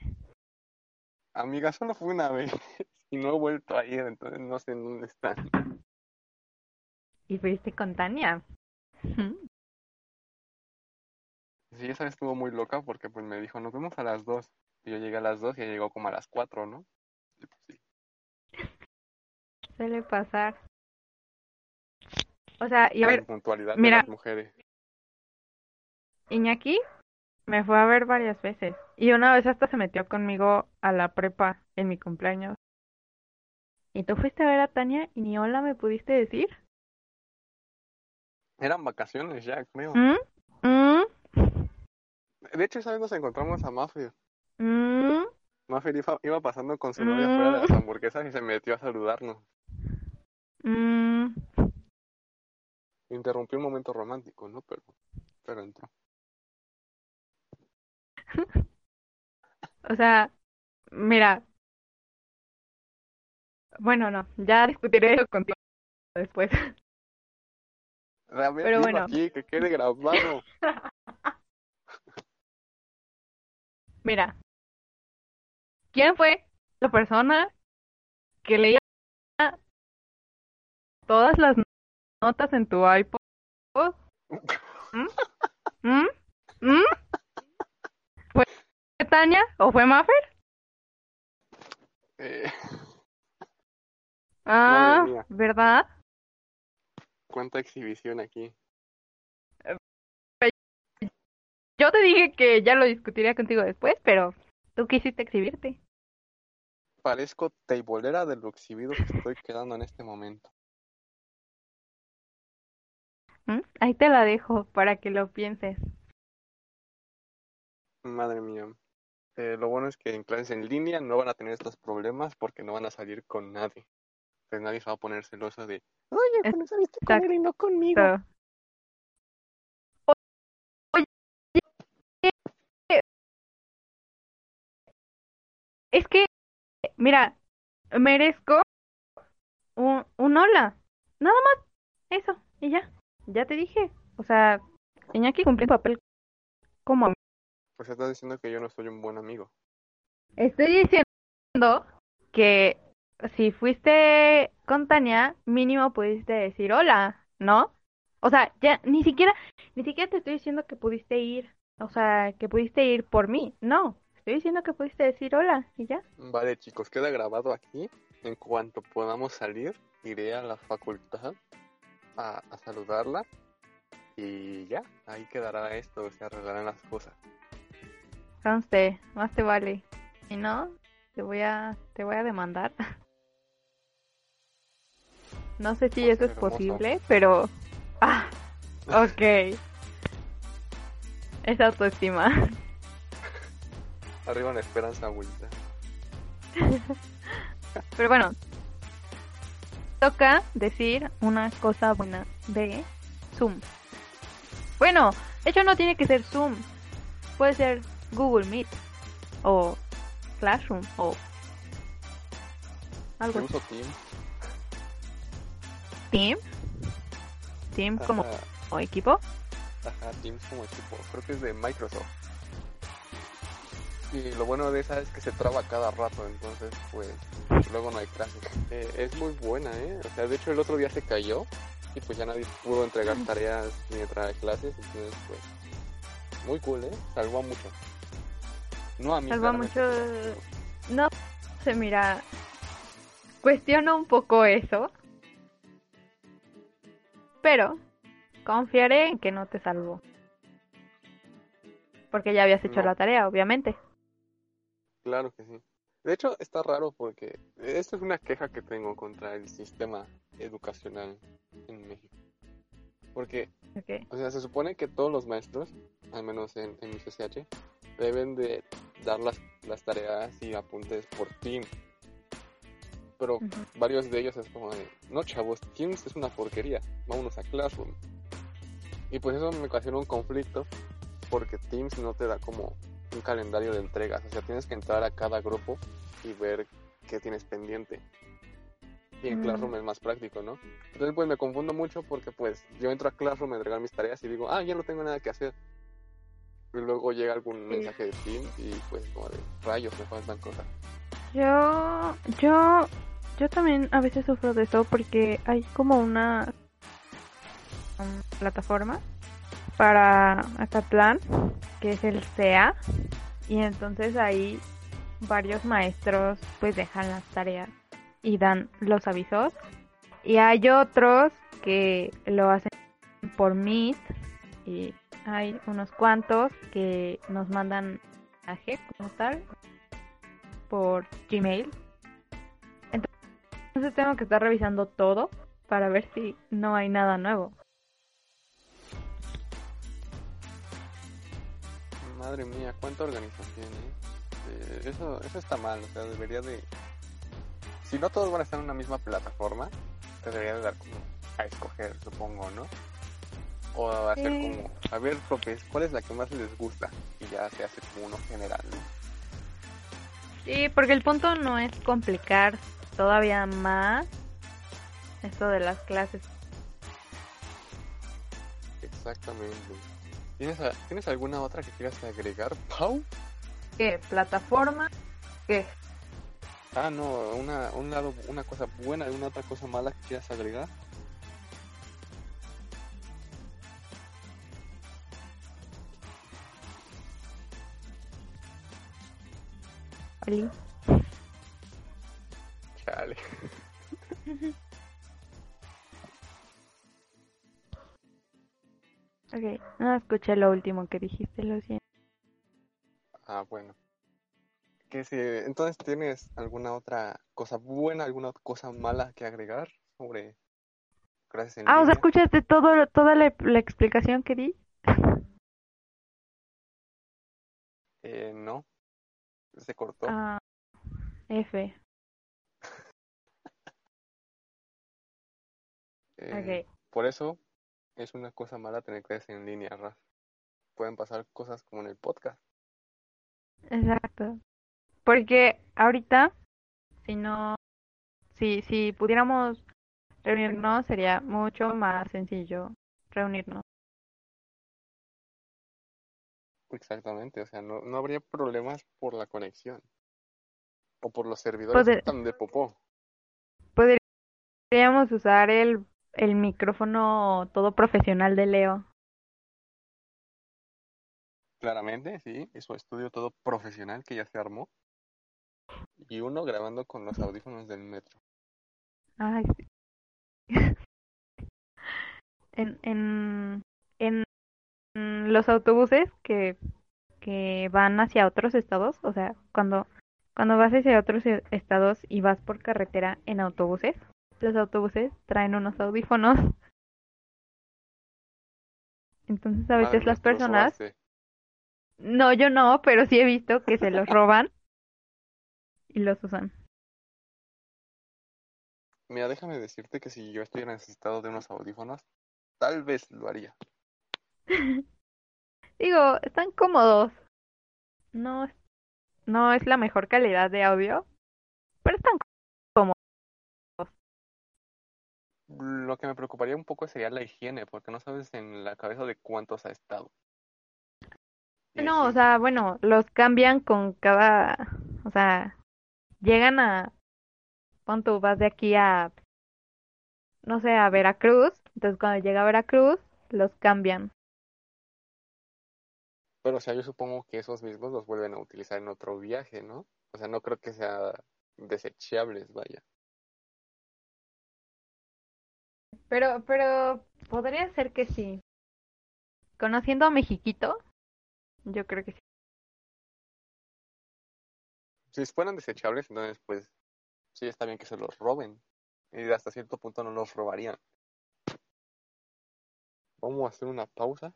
Speaker 3: Amiga, solo fue una vez *laughs* y no he vuelto a ir, entonces no sé en dónde están.
Speaker 2: ¿Y fuiste con Tania?
Speaker 3: Sí, esa vez estuvo muy loca porque pues me dijo, nos vemos a las dos. Y yo llegué a las dos y ella llegó como a las cuatro, ¿no? Y pues sí. *laughs*
Speaker 2: Suele pasar. O sea, y a ver,
Speaker 3: puntualidad de
Speaker 2: mira.
Speaker 3: las mujeres.
Speaker 2: Iñaki me fue a ver varias veces. Y una vez hasta se metió conmigo a la prepa en mi cumpleaños. ¿Y tú fuiste a ver a Tania y ni hola me pudiste decir?
Speaker 3: Eran vacaciones ya, creo.
Speaker 2: ¿Mm? ¿Mm?
Speaker 3: De hecho, esa vez nos encontramos a Maffer.
Speaker 2: ¿Mm?
Speaker 3: Maffer iba, iba pasando con su novia fuera de las
Speaker 2: Mm.
Speaker 3: hamburguesas y se metió a saludarnos.
Speaker 2: ¿Mm?
Speaker 3: Interrumpió un momento romántico, ¿no? Pero, pero entró. *laughs*
Speaker 2: O sea, mira. Bueno, no, ya discutiré eso contigo después.
Speaker 3: Ver,
Speaker 2: Pero bueno.
Speaker 3: aquí, que quede grabado. *laughs*
Speaker 2: Mira, ¿quién fue la persona que leía todas las notas en tu iPod? *laughs* ¿Mm? ¿Mm? ¿Mm? ¿Fue Tania o fue Maffer?
Speaker 3: Eh,
Speaker 2: Ah. ¿verdad?
Speaker 3: cuánta exhibición aquí.
Speaker 2: Yo te dije que ya lo discutiría contigo después, pero tú quisiste exhibirte.
Speaker 3: Parezco teibolera de lo exhibido que estoy quedando en este momento.
Speaker 2: ¿Mm? Ahí te la dejo para que lo pienses.
Speaker 3: Madre mía. Eh, lo bueno es que en clases en línea no van a tener estos problemas porque no van a salir con nadie. Pues nadie se va a poner celoso de, oye, pero saliste con él y no conmigo.
Speaker 2: Oye, es que, mira, merezco un, un hola. Nada más, eso, y ya. Ya te dije. O sea, Iñaki cumplió un papel como.
Speaker 3: Pues estás diciendo que yo no soy un buen amigo.
Speaker 2: Estoy diciendo que si fuiste con Tania, mínimo pudiste decir hola, ¿no? O sea, ya ni siquiera, ni siquiera te estoy diciendo que pudiste ir, o sea, que pudiste ir por mí, no. Estoy diciendo que pudiste decir hola y ya.
Speaker 3: Vale, chicos, queda grabado aquí. En cuanto podamos salir, iré a la facultad a, a saludarla. Y ya, ahí quedará esto, se arreglarán las cosas.
Speaker 2: Conste, más te vale. Si no, te voy a, te voy a demandar. *laughs* No sé si eso es
Speaker 3: hermoso.
Speaker 2: posible, pero... Ah, ok. *laughs* Es autoestima. *laughs*
Speaker 3: Arriba la esperanza, abuelita.
Speaker 2: Pero bueno, toca decir una cosa buena de Zoom. Bueno, de hecho no tiene que ser Zoom. Puede ser Google Meet o Classroom o algo
Speaker 3: Yo uso Team.
Speaker 2: Team. Team como o equipo.
Speaker 3: ajá, Teams como equipo. Creo que es de Microsoft. Y lo bueno de esa es que se traba cada rato, entonces pues luego no hay clases. Eh, es muy buena, ¿eh? O sea, de hecho el otro día se cayó y pues ya nadie pudo entregar tareas ni entrar a clases, entonces pues muy cool, ¿eh? Salvó mucho. No a mí.
Speaker 2: Salva mucho. No sé, mira, cuestiono un poco eso, pero confiaré en que no te salvó. Porque ya habías hecho
Speaker 3: No.
Speaker 2: la tarea, obviamente.
Speaker 3: Claro que sí. De hecho, está raro porque esto es una queja que tengo contra el sistema educacional en México. Porque, o sea, se supone que todos los maestros, al menos en, en mi CCH, deben de dar las, las tareas y apuntes por Team. Pero
Speaker 2: Ujú.
Speaker 3: varios de ellos es como de, no chavos, Teams es una porquería, vámonos a Classroom. Y pues eso me ocasiona un conflicto porque Teams no te da como un calendario de entregas, o sea, tienes que entrar a cada grupo y ver qué tienes pendiente. Y en
Speaker 2: Mm.
Speaker 3: Classroom es más práctico, ¿no? Entonces pues me confundo mucho porque pues yo entro a Classroom a entregar mis tareas y digo, ah, ya no tengo nada que hacer. Y luego llega algún mensaje de Teams y pues como de rayos, me faltan cosas.
Speaker 2: Yo, yo, yo también a veces sufro de eso porque hay como una plataforma para Acatlán que es el CEA y entonces ahí varios maestros pues dejan las tareas y dan los avisos y hay otros que lo hacen por Meet y hay unos cuantos que nos mandan mensaje como tal por Gmail. Entonces tengo que estar revisando todo para ver si no hay nada nuevo.
Speaker 3: Madre mía, cuánta organización, ¿eh? Eh, eso, eso está mal, o sea, debería de... Si no todos van a estar en una misma plataforma, te debería de dar como a escoger, supongo, ¿no? O hacer
Speaker 2: Sí.
Speaker 3: como, a ver, profes, ¿cuál es la que más les gusta? Y ya se hace como uno general, ¿no?
Speaker 2: Sí, porque el punto no es complicar todavía más esto de las clases.
Speaker 3: Exactamente. ¿Tienes, a- ¿Tienes alguna otra que quieras agregar, Pau?
Speaker 2: ¿Qué? ¿Plataforma? ¿Qué?
Speaker 3: Ah, no, una, un lado, una cosa buena y una otra cosa mala que quieras agregar.
Speaker 2: Oli?
Speaker 3: Chale. *laughs*
Speaker 2: Ok, no escuché lo último que dijiste, lo siento.
Speaker 3: Ah, bueno. Que si, entonces, ¿tienes alguna otra cosa buena, alguna cosa mala que agregar sobre clases en
Speaker 2: Ah, o sea? ¿escuchaste todo, toda la, la explicación que di?
Speaker 3: Eh, no. Se cortó.
Speaker 2: Ah, F. *laughs*
Speaker 3: Eh. Por eso es una cosa mala tener clases en línea, Raz. Pueden pasar cosas como en el podcast.
Speaker 2: Exacto. Porque ahorita, si no, si, si pudiéramos reunirnos, sería mucho más sencillo reunirnos.
Speaker 3: Exactamente, o sea, no, no habría problemas por la conexión. O por los servidores
Speaker 2: Poder-
Speaker 3: están de popó.
Speaker 2: Podríamos usar el, el micrófono todo profesional de Leo.
Speaker 3: Claramente, sí, es su estudio todo profesional que ya se armó. Y uno grabando con los audífonos del metro.
Speaker 2: Ay, sí. *laughs* En en los autobuses que, que van hacia otros estados, o sea, cuando, cuando vas hacia otros e- estados y vas por carretera en autobuses, los autobuses traen unos audífonos. *laughs* Entonces a
Speaker 3: Madre
Speaker 2: veces las personas, no, yo no, pero sí he visto que se los roban y los usan.
Speaker 3: Mira, déjame decirte que si yo estuviera necesitado de unos audífonos, tal vez lo haría. *laughs*
Speaker 2: Digo, están cómodos. No, es- no es la mejor calidad de audio, pero están
Speaker 3: Lo que me preocuparía un poco sería la higiene, porque no sabes en la cabeza de cuántos ha estado.
Speaker 2: No, o sea, bueno, los cambian con cada, o sea, llegan a, pon tú, vas de aquí a, no sé, a Veracruz, entonces cuando llega a Veracruz, los cambian.
Speaker 3: Pero o sea, yo supongo que esos mismos los vuelven a utilizar en otro viaje, ¿no? O sea, no creo que sea desechables, vaya.
Speaker 2: Pero, pero podría ser que sí. Conociendo a Mexiquito, yo creo que sí.
Speaker 3: Si fueran desechables, entonces pues sí está bien que se los roben. Y hasta cierto punto no los robarían. Vamos a hacer una pausa.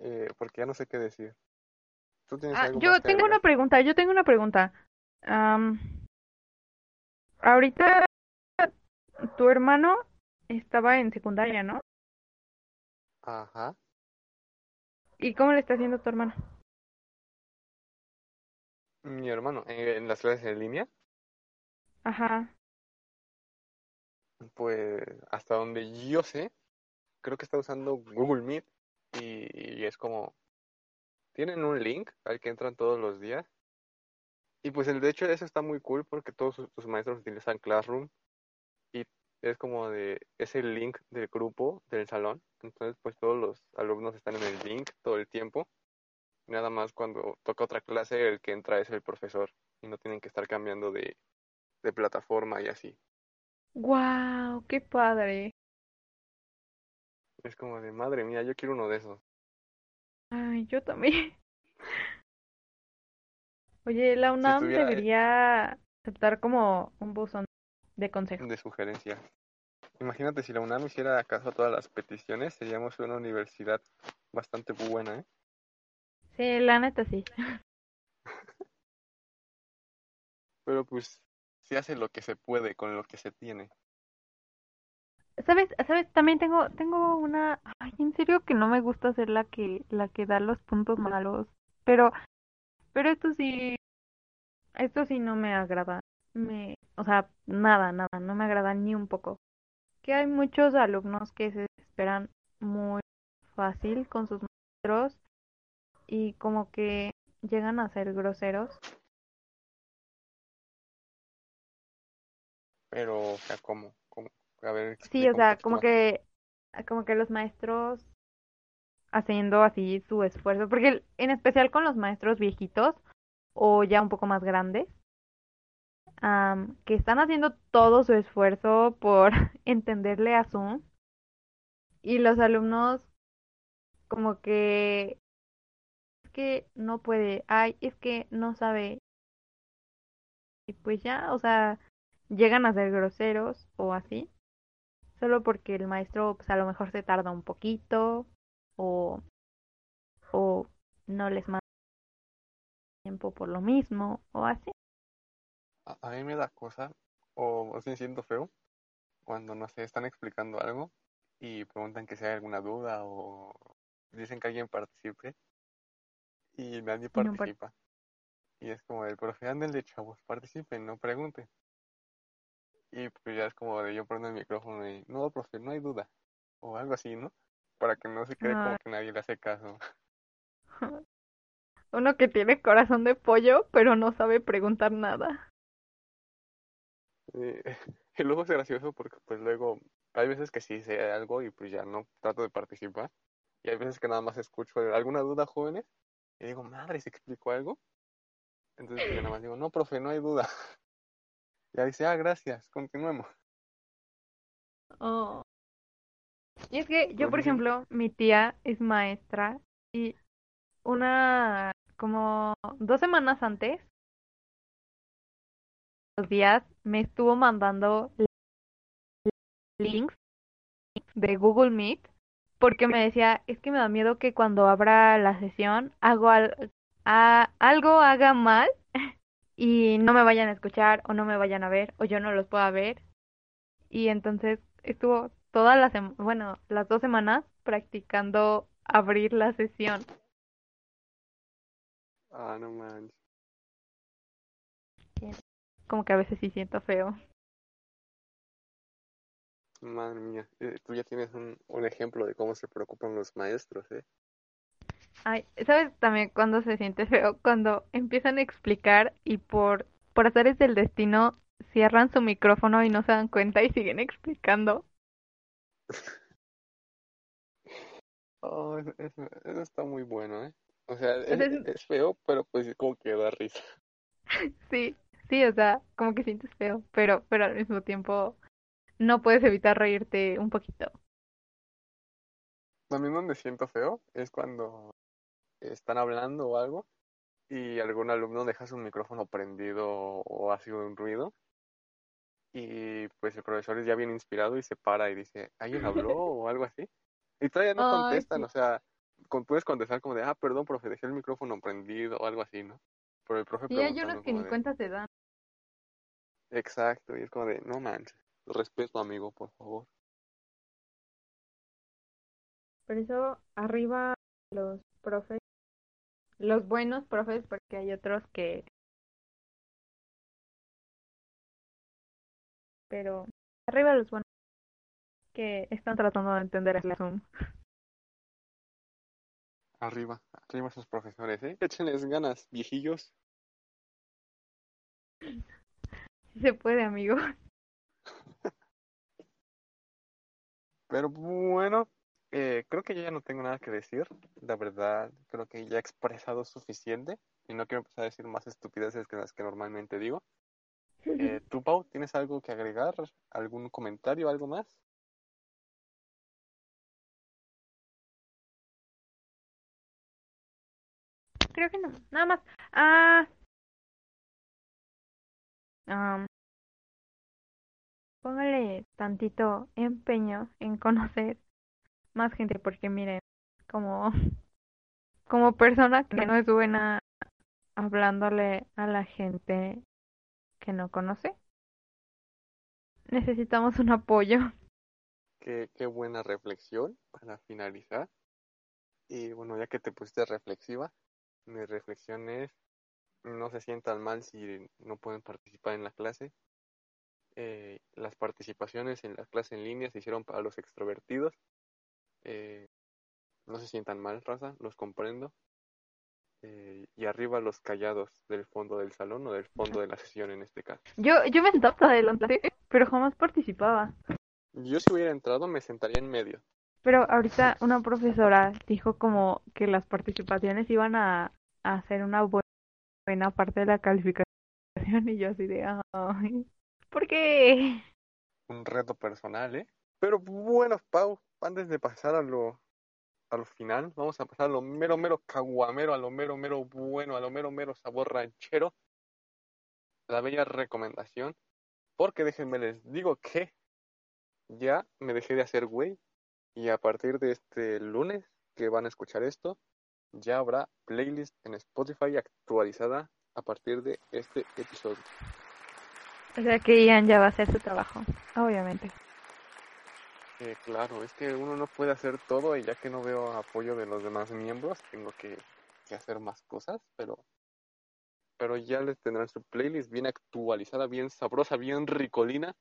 Speaker 3: Eh, porque ya no sé qué decir. ¿Tú tienes
Speaker 2: Ah,
Speaker 3: algo
Speaker 2: yo
Speaker 3: más
Speaker 2: tengo una pregunta, yo tengo una pregunta. Ahorita tu hermano estaba en secundaria, ¿no?
Speaker 3: Ajá.
Speaker 2: ¿Y cómo le está haciendo tu hermano?
Speaker 3: Mi hermano, eh, en las clases en línea,
Speaker 2: Ajá.
Speaker 3: pues hasta donde yo sé, creo que está usando Google Meet y, es como, tienen un link al que entran todos los días. Y pues el de hecho eso está muy cool porque todos sus, maestros utilizan Classroom y es como de, es el link del grupo del salón. Entonces pues todos los alumnos están en el link todo el tiempo. Nada más cuando toca otra clase el que entra es el profesor y no tienen que estar cambiando de, de plataforma y así.
Speaker 2: Wow, qué padre.
Speaker 3: Es como de, madre mía, yo quiero uno de esos.
Speaker 2: Ay, yo también. *laughs* Oye, la UNAM
Speaker 3: tuviera-
Speaker 2: debería aceptar como un buzón de consejo.
Speaker 3: de sugerencias. Imagínate si la UNAM hiciera caso a todas las peticiones, seríamos una universidad bastante buena, ¿eh?
Speaker 2: Sí, la neta sí. *laughs*
Speaker 3: Pero pues se hace lo que se puede con lo que se tiene.
Speaker 2: ¿Sabes? ¿Sabes? También tengo tengo una, ay, en serio que no me gusta ser la que la que da los puntos malos, pero pero esto sí esto sí no me agrada. Me, o sea, nada, nada, no me agrada ni un poco. Que hay muchos alumnos que se esperan muy fácil con sus maestros y como que llegan a ser groseros.
Speaker 3: Pero, o sea, ¿cómo? ¿Cómo? A ver,
Speaker 2: Sí, o sea, como que, como que los maestros haciendo así su esfuerzo, porque en especial con los maestros viejitos o ya un poco más grandes, am, que están haciendo todo su esfuerzo por *laughs* entenderle a Zoom y los alumnos como que es que no puede, ay, es que no sabe y pues ya, o sea, llegan a ser groseros o así. Solo porque el maestro pues a lo mejor se tarda un poquito o, o no les manda tiempo por lo mismo o así.
Speaker 3: A, a mí me da cosa, o, siento feo, cuando, no sé, están explicando algo y preguntan que si hay alguna duda o dicen que alguien participe y nadie
Speaker 2: no
Speaker 3: participa. Y es como el profe, ándenle chavos, participen, no pregunten. Y pues ya es como de yo prendo el micrófono y, no, profe, no hay duda. O algo así, ¿no? Para que no se quede como que nadie le hace caso. *laughs*
Speaker 2: Uno que tiene corazón de pollo pero no sabe preguntar nada.
Speaker 3: Eh, *laughs* y luego es gracioso porque pues luego hay veces que sí sé algo y pues ya no trato de participar. Y hay veces que nada más escucho alguna duda, jóvenes, y digo, madre, ¿se explicó algo? Entonces pues, yo nada más digo, no, profe, no hay duda. *laughs* Ya dice, ah, gracias, continuemos.
Speaker 2: Oh. Y es que yo, por ejemplo, mi tía es maestra y una, como dos semanas antes, los días, me estuvo mandando links de Google Meet porque me decía, es que me da miedo que cuando abra la sesión hago al- a- algo haga mal y no me vayan a escuchar o no me vayan a ver o yo no los pueda ver. Y entonces estuvo todas las, bueno, las dos semanas practicando abrir la sesión.
Speaker 3: Ah, no manches.
Speaker 2: Como que a veces sí siento feo.
Speaker 3: Madre mía, eh, tú ya tienes un, un ejemplo de cómo se preocupan los maestros, ¿eh?
Speaker 2: Ay, ¿sabes también cuando se siente feo? Cuando empiezan a explicar y por, por azares del destino cierran su micrófono y no se dan cuenta y siguen explicando.
Speaker 3: Oh, eso, eso- está muy bueno, ¿eh? O sea, es, feo, pero pues como que da risa. *laughs*
Speaker 2: Sí, Sí, o sea, como que sientes feo, pero, pero al mismo tiempo no puedes evitar reírte un poquito.
Speaker 3: A mí donde siento feo es cuando están hablando o algo y algún alumno deja su micrófono prendido o hace un ruido y pues el profesor es ya bien inspirado y se para y dice, ¿alguien habló *laughs* o algo así? Y todavía no
Speaker 2: Ay,
Speaker 3: contestan,
Speaker 2: sí.
Speaker 3: o sea, con- puedes contestar como de, ah, perdón, profe, dejé el micrófono prendido o algo así, ¿no? Pero el profe
Speaker 2: Sí, hay
Speaker 3: preguntando
Speaker 2: unos que ni
Speaker 3: de,
Speaker 2: cuenta se dan.
Speaker 3: exacto, y es como de, no manches, respeto amigo, por favor.
Speaker 2: Por eso arriba los profes, los buenos profes, porque hay otros que... Pero arriba los buenos que están tratando de entender el Zoom.
Speaker 3: Arriba, arriba esos profesores, ¿eh? Échenles ganas, viejillos.
Speaker 2: Se puede, amigo. *laughs*
Speaker 3: Pero bueno, eh, creo que yo ya no tengo nada que decir. La verdad, creo que ya he expresado suficiente y no quiero empezar a decir más estupideces que las que normalmente digo. Eh, *laughs* ¿Tú, Pau, tienes algo que agregar? ¿Algún comentario, algo más?
Speaker 2: Creo que no, nada más. Ah, am, póngale tantito empeño en conocer más gente, porque miren, como, *laughs* como persona que no es buena hablándole a la gente que no conoce, necesitamos un apoyo. *laughs*
Speaker 3: Qué, qué buena reflexión para finalizar. Y bueno, ya que te pusiste reflexiva, mi reflexión es, no se sientan mal si no pueden participar en la clase. Eh, las participaciones en la clase en línea se hicieron para los extrovertidos. Eh, no se sientan mal, raza, los comprendo. Eh, y arriba los callados del fondo del salón o del fondo de la sesión en este caso.
Speaker 2: Yo, yo me sentaba adelante, pero jamás participaba.
Speaker 3: Yo si hubiera entrado me sentaría en medio.
Speaker 2: Pero ahorita una profesora dijo como que las participaciones iban a, a hacer una bu- buena parte de la calificación y yo así de, ay, ¿por qué?
Speaker 3: Un reto personal, ¿eh? Pero bueno, Pau, antes de pasar a lo, a lo final, vamos a pasar a lo mero, mero caguamero, a lo mero, mero bueno, a lo mero, mero sabor ranchero. La bella recomendación. Porque déjenme les digo que ya me dejé de hacer güey. Y a partir de este lunes que van a escuchar esto, ya habrá playlist en Spotify actualizada a partir de este episodio.
Speaker 2: O sea que Ian ya va a hacer su trabajo, obviamente.
Speaker 3: Eh, claro, es que uno no puede hacer todo y ya que no veo apoyo de los demás miembros, tengo que, que hacer más cosas, pero, pero ya les tendrán su playlist bien actualizada, bien sabrosa, bien ricolina,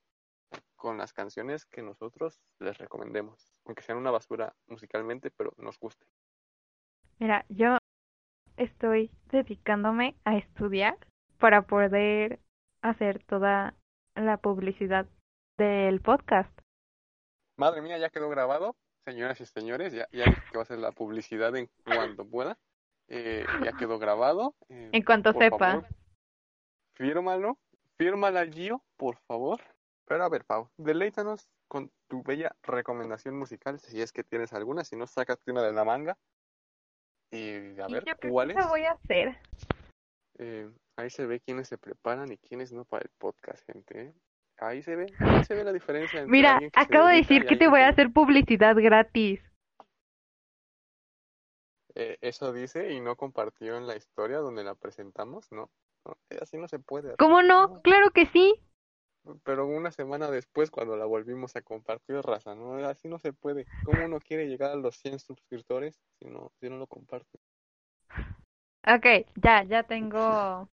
Speaker 3: con las canciones que nosotros les recomendemos, aunque sean una basura musicalmente, pero nos guste.
Speaker 2: Mira, yo estoy dedicándome a estudiar para poder hacer toda la publicidad del podcast.
Speaker 3: Madre mía, ya quedó grabado, señoras y señores, ya, ya que va a ser la publicidad en cuanto pueda. Eh, ya quedó grabado. eh,
Speaker 2: En cuanto sepa.
Speaker 3: favor, fírmalo, fírmala Gio, por favor. Pero a ver, Pau, deleítanos con tu bella recomendación musical, si es que tienes alguna, si no, sácate una de la manga. Y a ver, ¿cuál es?
Speaker 2: eso voy a hacer.
Speaker 3: Eh, ahí se ve quiénes se preparan y quiénes no para el podcast, gente. ¿Eh? Ahí se ve, ahí se ve la diferencia entre
Speaker 2: Mira, acabo de decir que te voy a hacer publicidad gratis.
Speaker 3: Eh, eso dice y no compartió en la historia donde la presentamos, ¿no? No, eh, así no se puede.
Speaker 2: ¿Cómo no? Claro que sí.
Speaker 3: Pero una semana después, cuando la volvimos a compartir, raza, ¿no? Así no se puede. ¿Cómo uno quiere llegar a los 100 suscriptores si no, si no lo comparte?
Speaker 2: Ok, ya, ya tengo,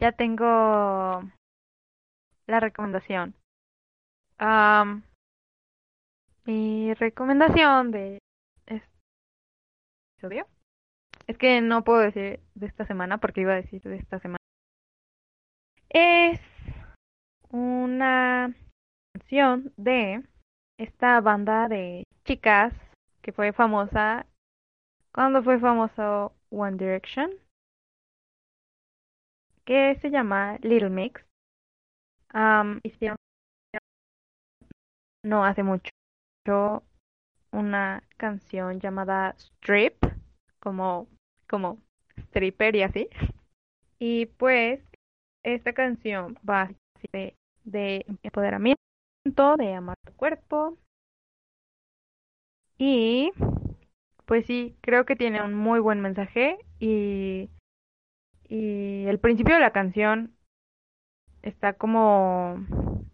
Speaker 2: ya tengo la recomendación. Am, mi recomendación de este episodio es que no puedo decir de esta semana porque iba a decir de esta semana. Es una canción de esta banda de chicas que fue famosa cuando fue famoso One Direction. que se llama Little Mix. Hicieron no hace mucho una canción llamada Strip, como, como stripper y así. Y pues esta canción va de, de empoderamiento, de amar tu cuerpo. Y pues sí, creo que tiene un muy buen mensaje y, y el principio de la canción está como,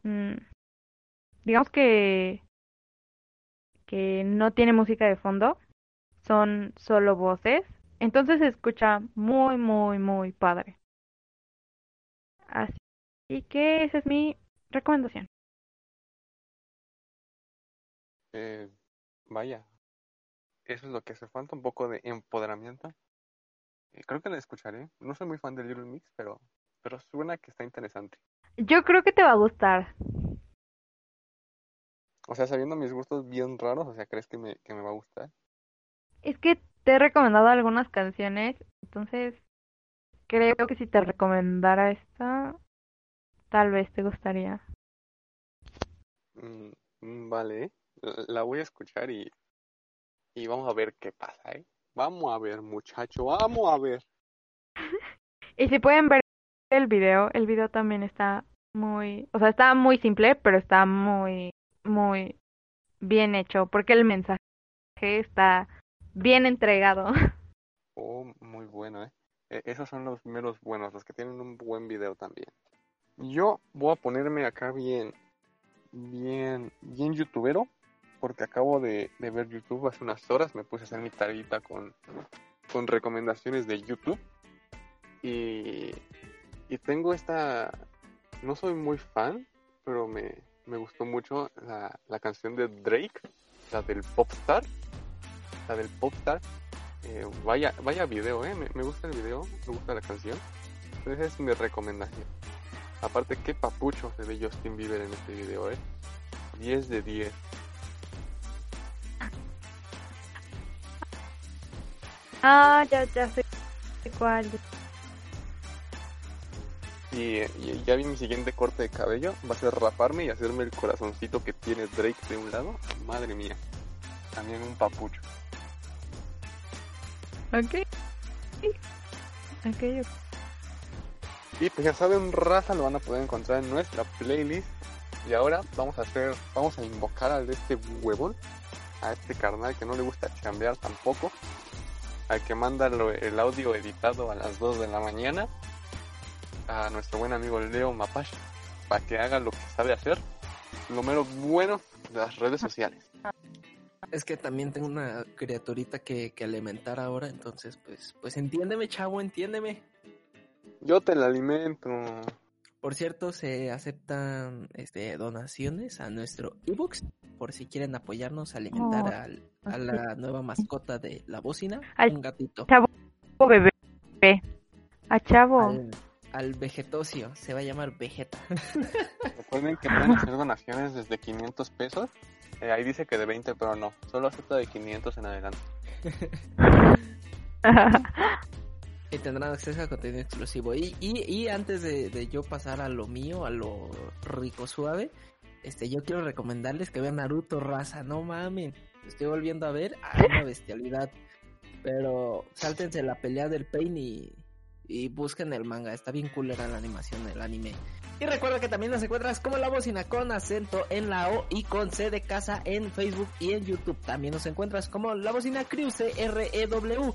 Speaker 2: mm, digamos que, que no tiene música de fondo, son solo voces, entonces se escucha muy, muy, muy padre. Así que esa es mi recomendación.
Speaker 3: Eh, vaya, eso es lo que hace falta, un poco de empoderamiento. Eh, creo que la escucharé. No soy muy fan de Little Mix, pero, pero suena que está interesante.
Speaker 2: Yo creo que te va a gustar.
Speaker 3: O sea, sabiendo mis gustos bien raros, o sea, ¿crees que me, que me va a gustar?
Speaker 2: Es que te he recomendado algunas canciones, entonces creo que si te recomendara esta, tal vez te gustaría.
Speaker 3: Mm, mm, vale, la voy a escuchar y, y vamos a ver qué pasa, ¿eh? Vamos a ver, muchacho, vamos a ver. *laughs*
Speaker 2: y si pueden ver el video, el video también está muy, o sea, está muy simple, pero está muy, muy bien hecho, porque el mensaje está bien entregado. *laughs*
Speaker 3: Oh, muy bueno, ¿eh? E, esos son los primeros buenos, los que tienen un buen video también. Yo voy a ponerme acá bien, bien, bien youtubero, porque acabo de, ver YouTube hace unas horas, me puse a hacer mi tarita con, con recomendaciones de YouTube. Y, y tengo esta, no soy muy fan, pero me, me gustó mucho la, la canción de Drake, la del Popstar la del Popstar. Eh, vaya, vaya video, eh. Me, gusta el video, me gusta la canción. Esa es mi recomendación. Aparte, qué papucho se ve Justin Bieber en este video, eh. 10 de 10.
Speaker 2: Ah, ya, ya sé cuál.
Speaker 3: Y, y, ya vi mi siguiente corte de cabello. Va a ser raparme y hacerme el corazoncito que tiene Drake de un lado. Madre mía. También un papucho.
Speaker 2: Ok. Ok.
Speaker 3: Y pues ya saben, raza, lo van a poder encontrar en nuestra playlist. Y ahora vamos a hacer, vamos a invocar al de este huevón, a este carnal que no le gusta chambear tampoco, al que manda el audio editado a las 2 de la mañana, a nuestro buen amigo Leo Mapache, para que haga lo que sabe hacer, lo mero bueno de las redes sociales.
Speaker 1: Es que también tengo una criaturita que, que alimentar ahora, entonces pues, pues entiéndeme, chavo, entiéndeme.
Speaker 3: Yo te la alimento.
Speaker 1: Por cierto, se aceptan este, donaciones a nuestro ebooks por si quieren apoyarnos a alimentar oh, al, a la nueva mascota de la bocina, un gatito.
Speaker 2: Chavo bebé. A chavo.
Speaker 1: Al, vegetosio, se va a llamar Vegeta. *laughs*
Speaker 3: Recuerden que pueden hacer donaciones desde 500 pesos eh, ahí dice que de 20, pero no. Solo acepta de 500 en adelante. *laughs*
Speaker 1: y tendrán acceso a contenido exclusivo. Y, y, y antes de, yo pasar a lo mío, a lo rico suave, este, yo quiero recomendarles que vean Naruto Raza. No mamen. Estoy volviendo a ver a una bestialidad. Pero sáltense la pelea del Pain y, y busquen el manga. Está bien culera la animación del anime. Y recuerda que también nos encuentras como la bocina con acento en la O y con C de casa en Facebook y en YouTube. También nos encuentras como la bocina Cruce R-E-W.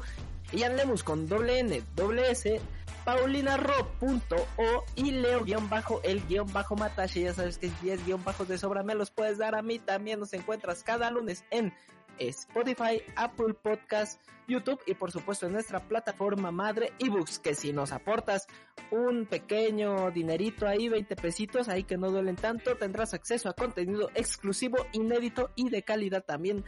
Speaker 1: Y Lemus con doble N, doble S, paulinaro.o y leo-el-matache. Ya sabes que 10 bajos de sobra me los puedes dar a mí. También nos encuentras cada lunes en Spotify, Apple Podcast, YouTube y por supuesto en nuestra plataforma madre ebooks que si nos aportas un pequeño dinerito ahí, 20 pesitos, ahí que no duelen tanto, tendrás acceso a contenido exclusivo, inédito y de calidad también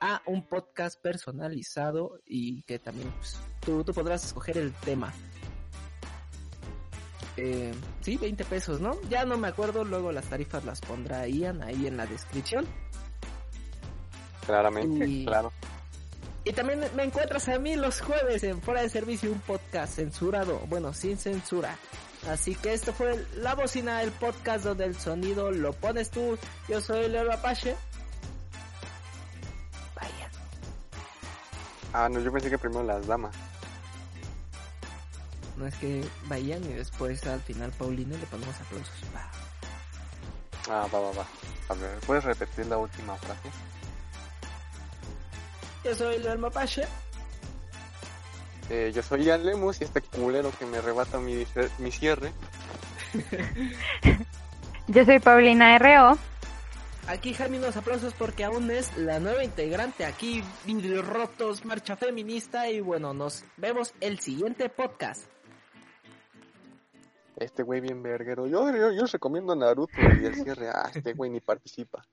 Speaker 1: a un podcast personalizado y que también pues, tú, tú podrás escoger el tema. Eh, sí, 20 pesos, ¿no? Ya no me acuerdo, luego las tarifas las pondrá Ian ahí en la descripción.
Speaker 3: Claramente, claro.
Speaker 1: Y también me encuentras a mí los jueves en Fuera de Servicio, un podcast censurado, bueno, sin censura. Así que esto fue la bocina del podcast donde el sonido lo pones tú. Yo soy Leo Apache. Vaya.
Speaker 3: Ah, no, yo pensé que primero las damas.
Speaker 1: No es que vayan y después al final Paulina le ponemos aplausos.
Speaker 3: Ah, va, va, va. A ver, ¿puedes repetir la última frase?
Speaker 1: Yo soy Leo Mapache.
Speaker 3: Eh, yo soy Ian Lemus y este culero que me arrebata mi, mi cierre. *laughs*
Speaker 2: Yo soy Paulina R.O.
Speaker 1: Aquí Jaime unos aplausos porque aún es la nueva integrante aquí, Vidrios Rotos, Marcha Feminista y bueno, nos vemos el siguiente podcast.
Speaker 3: Este güey bien verguero. Yo, yo, yo recomiendo Naruto y el cierre. Ah, este güey ni participa.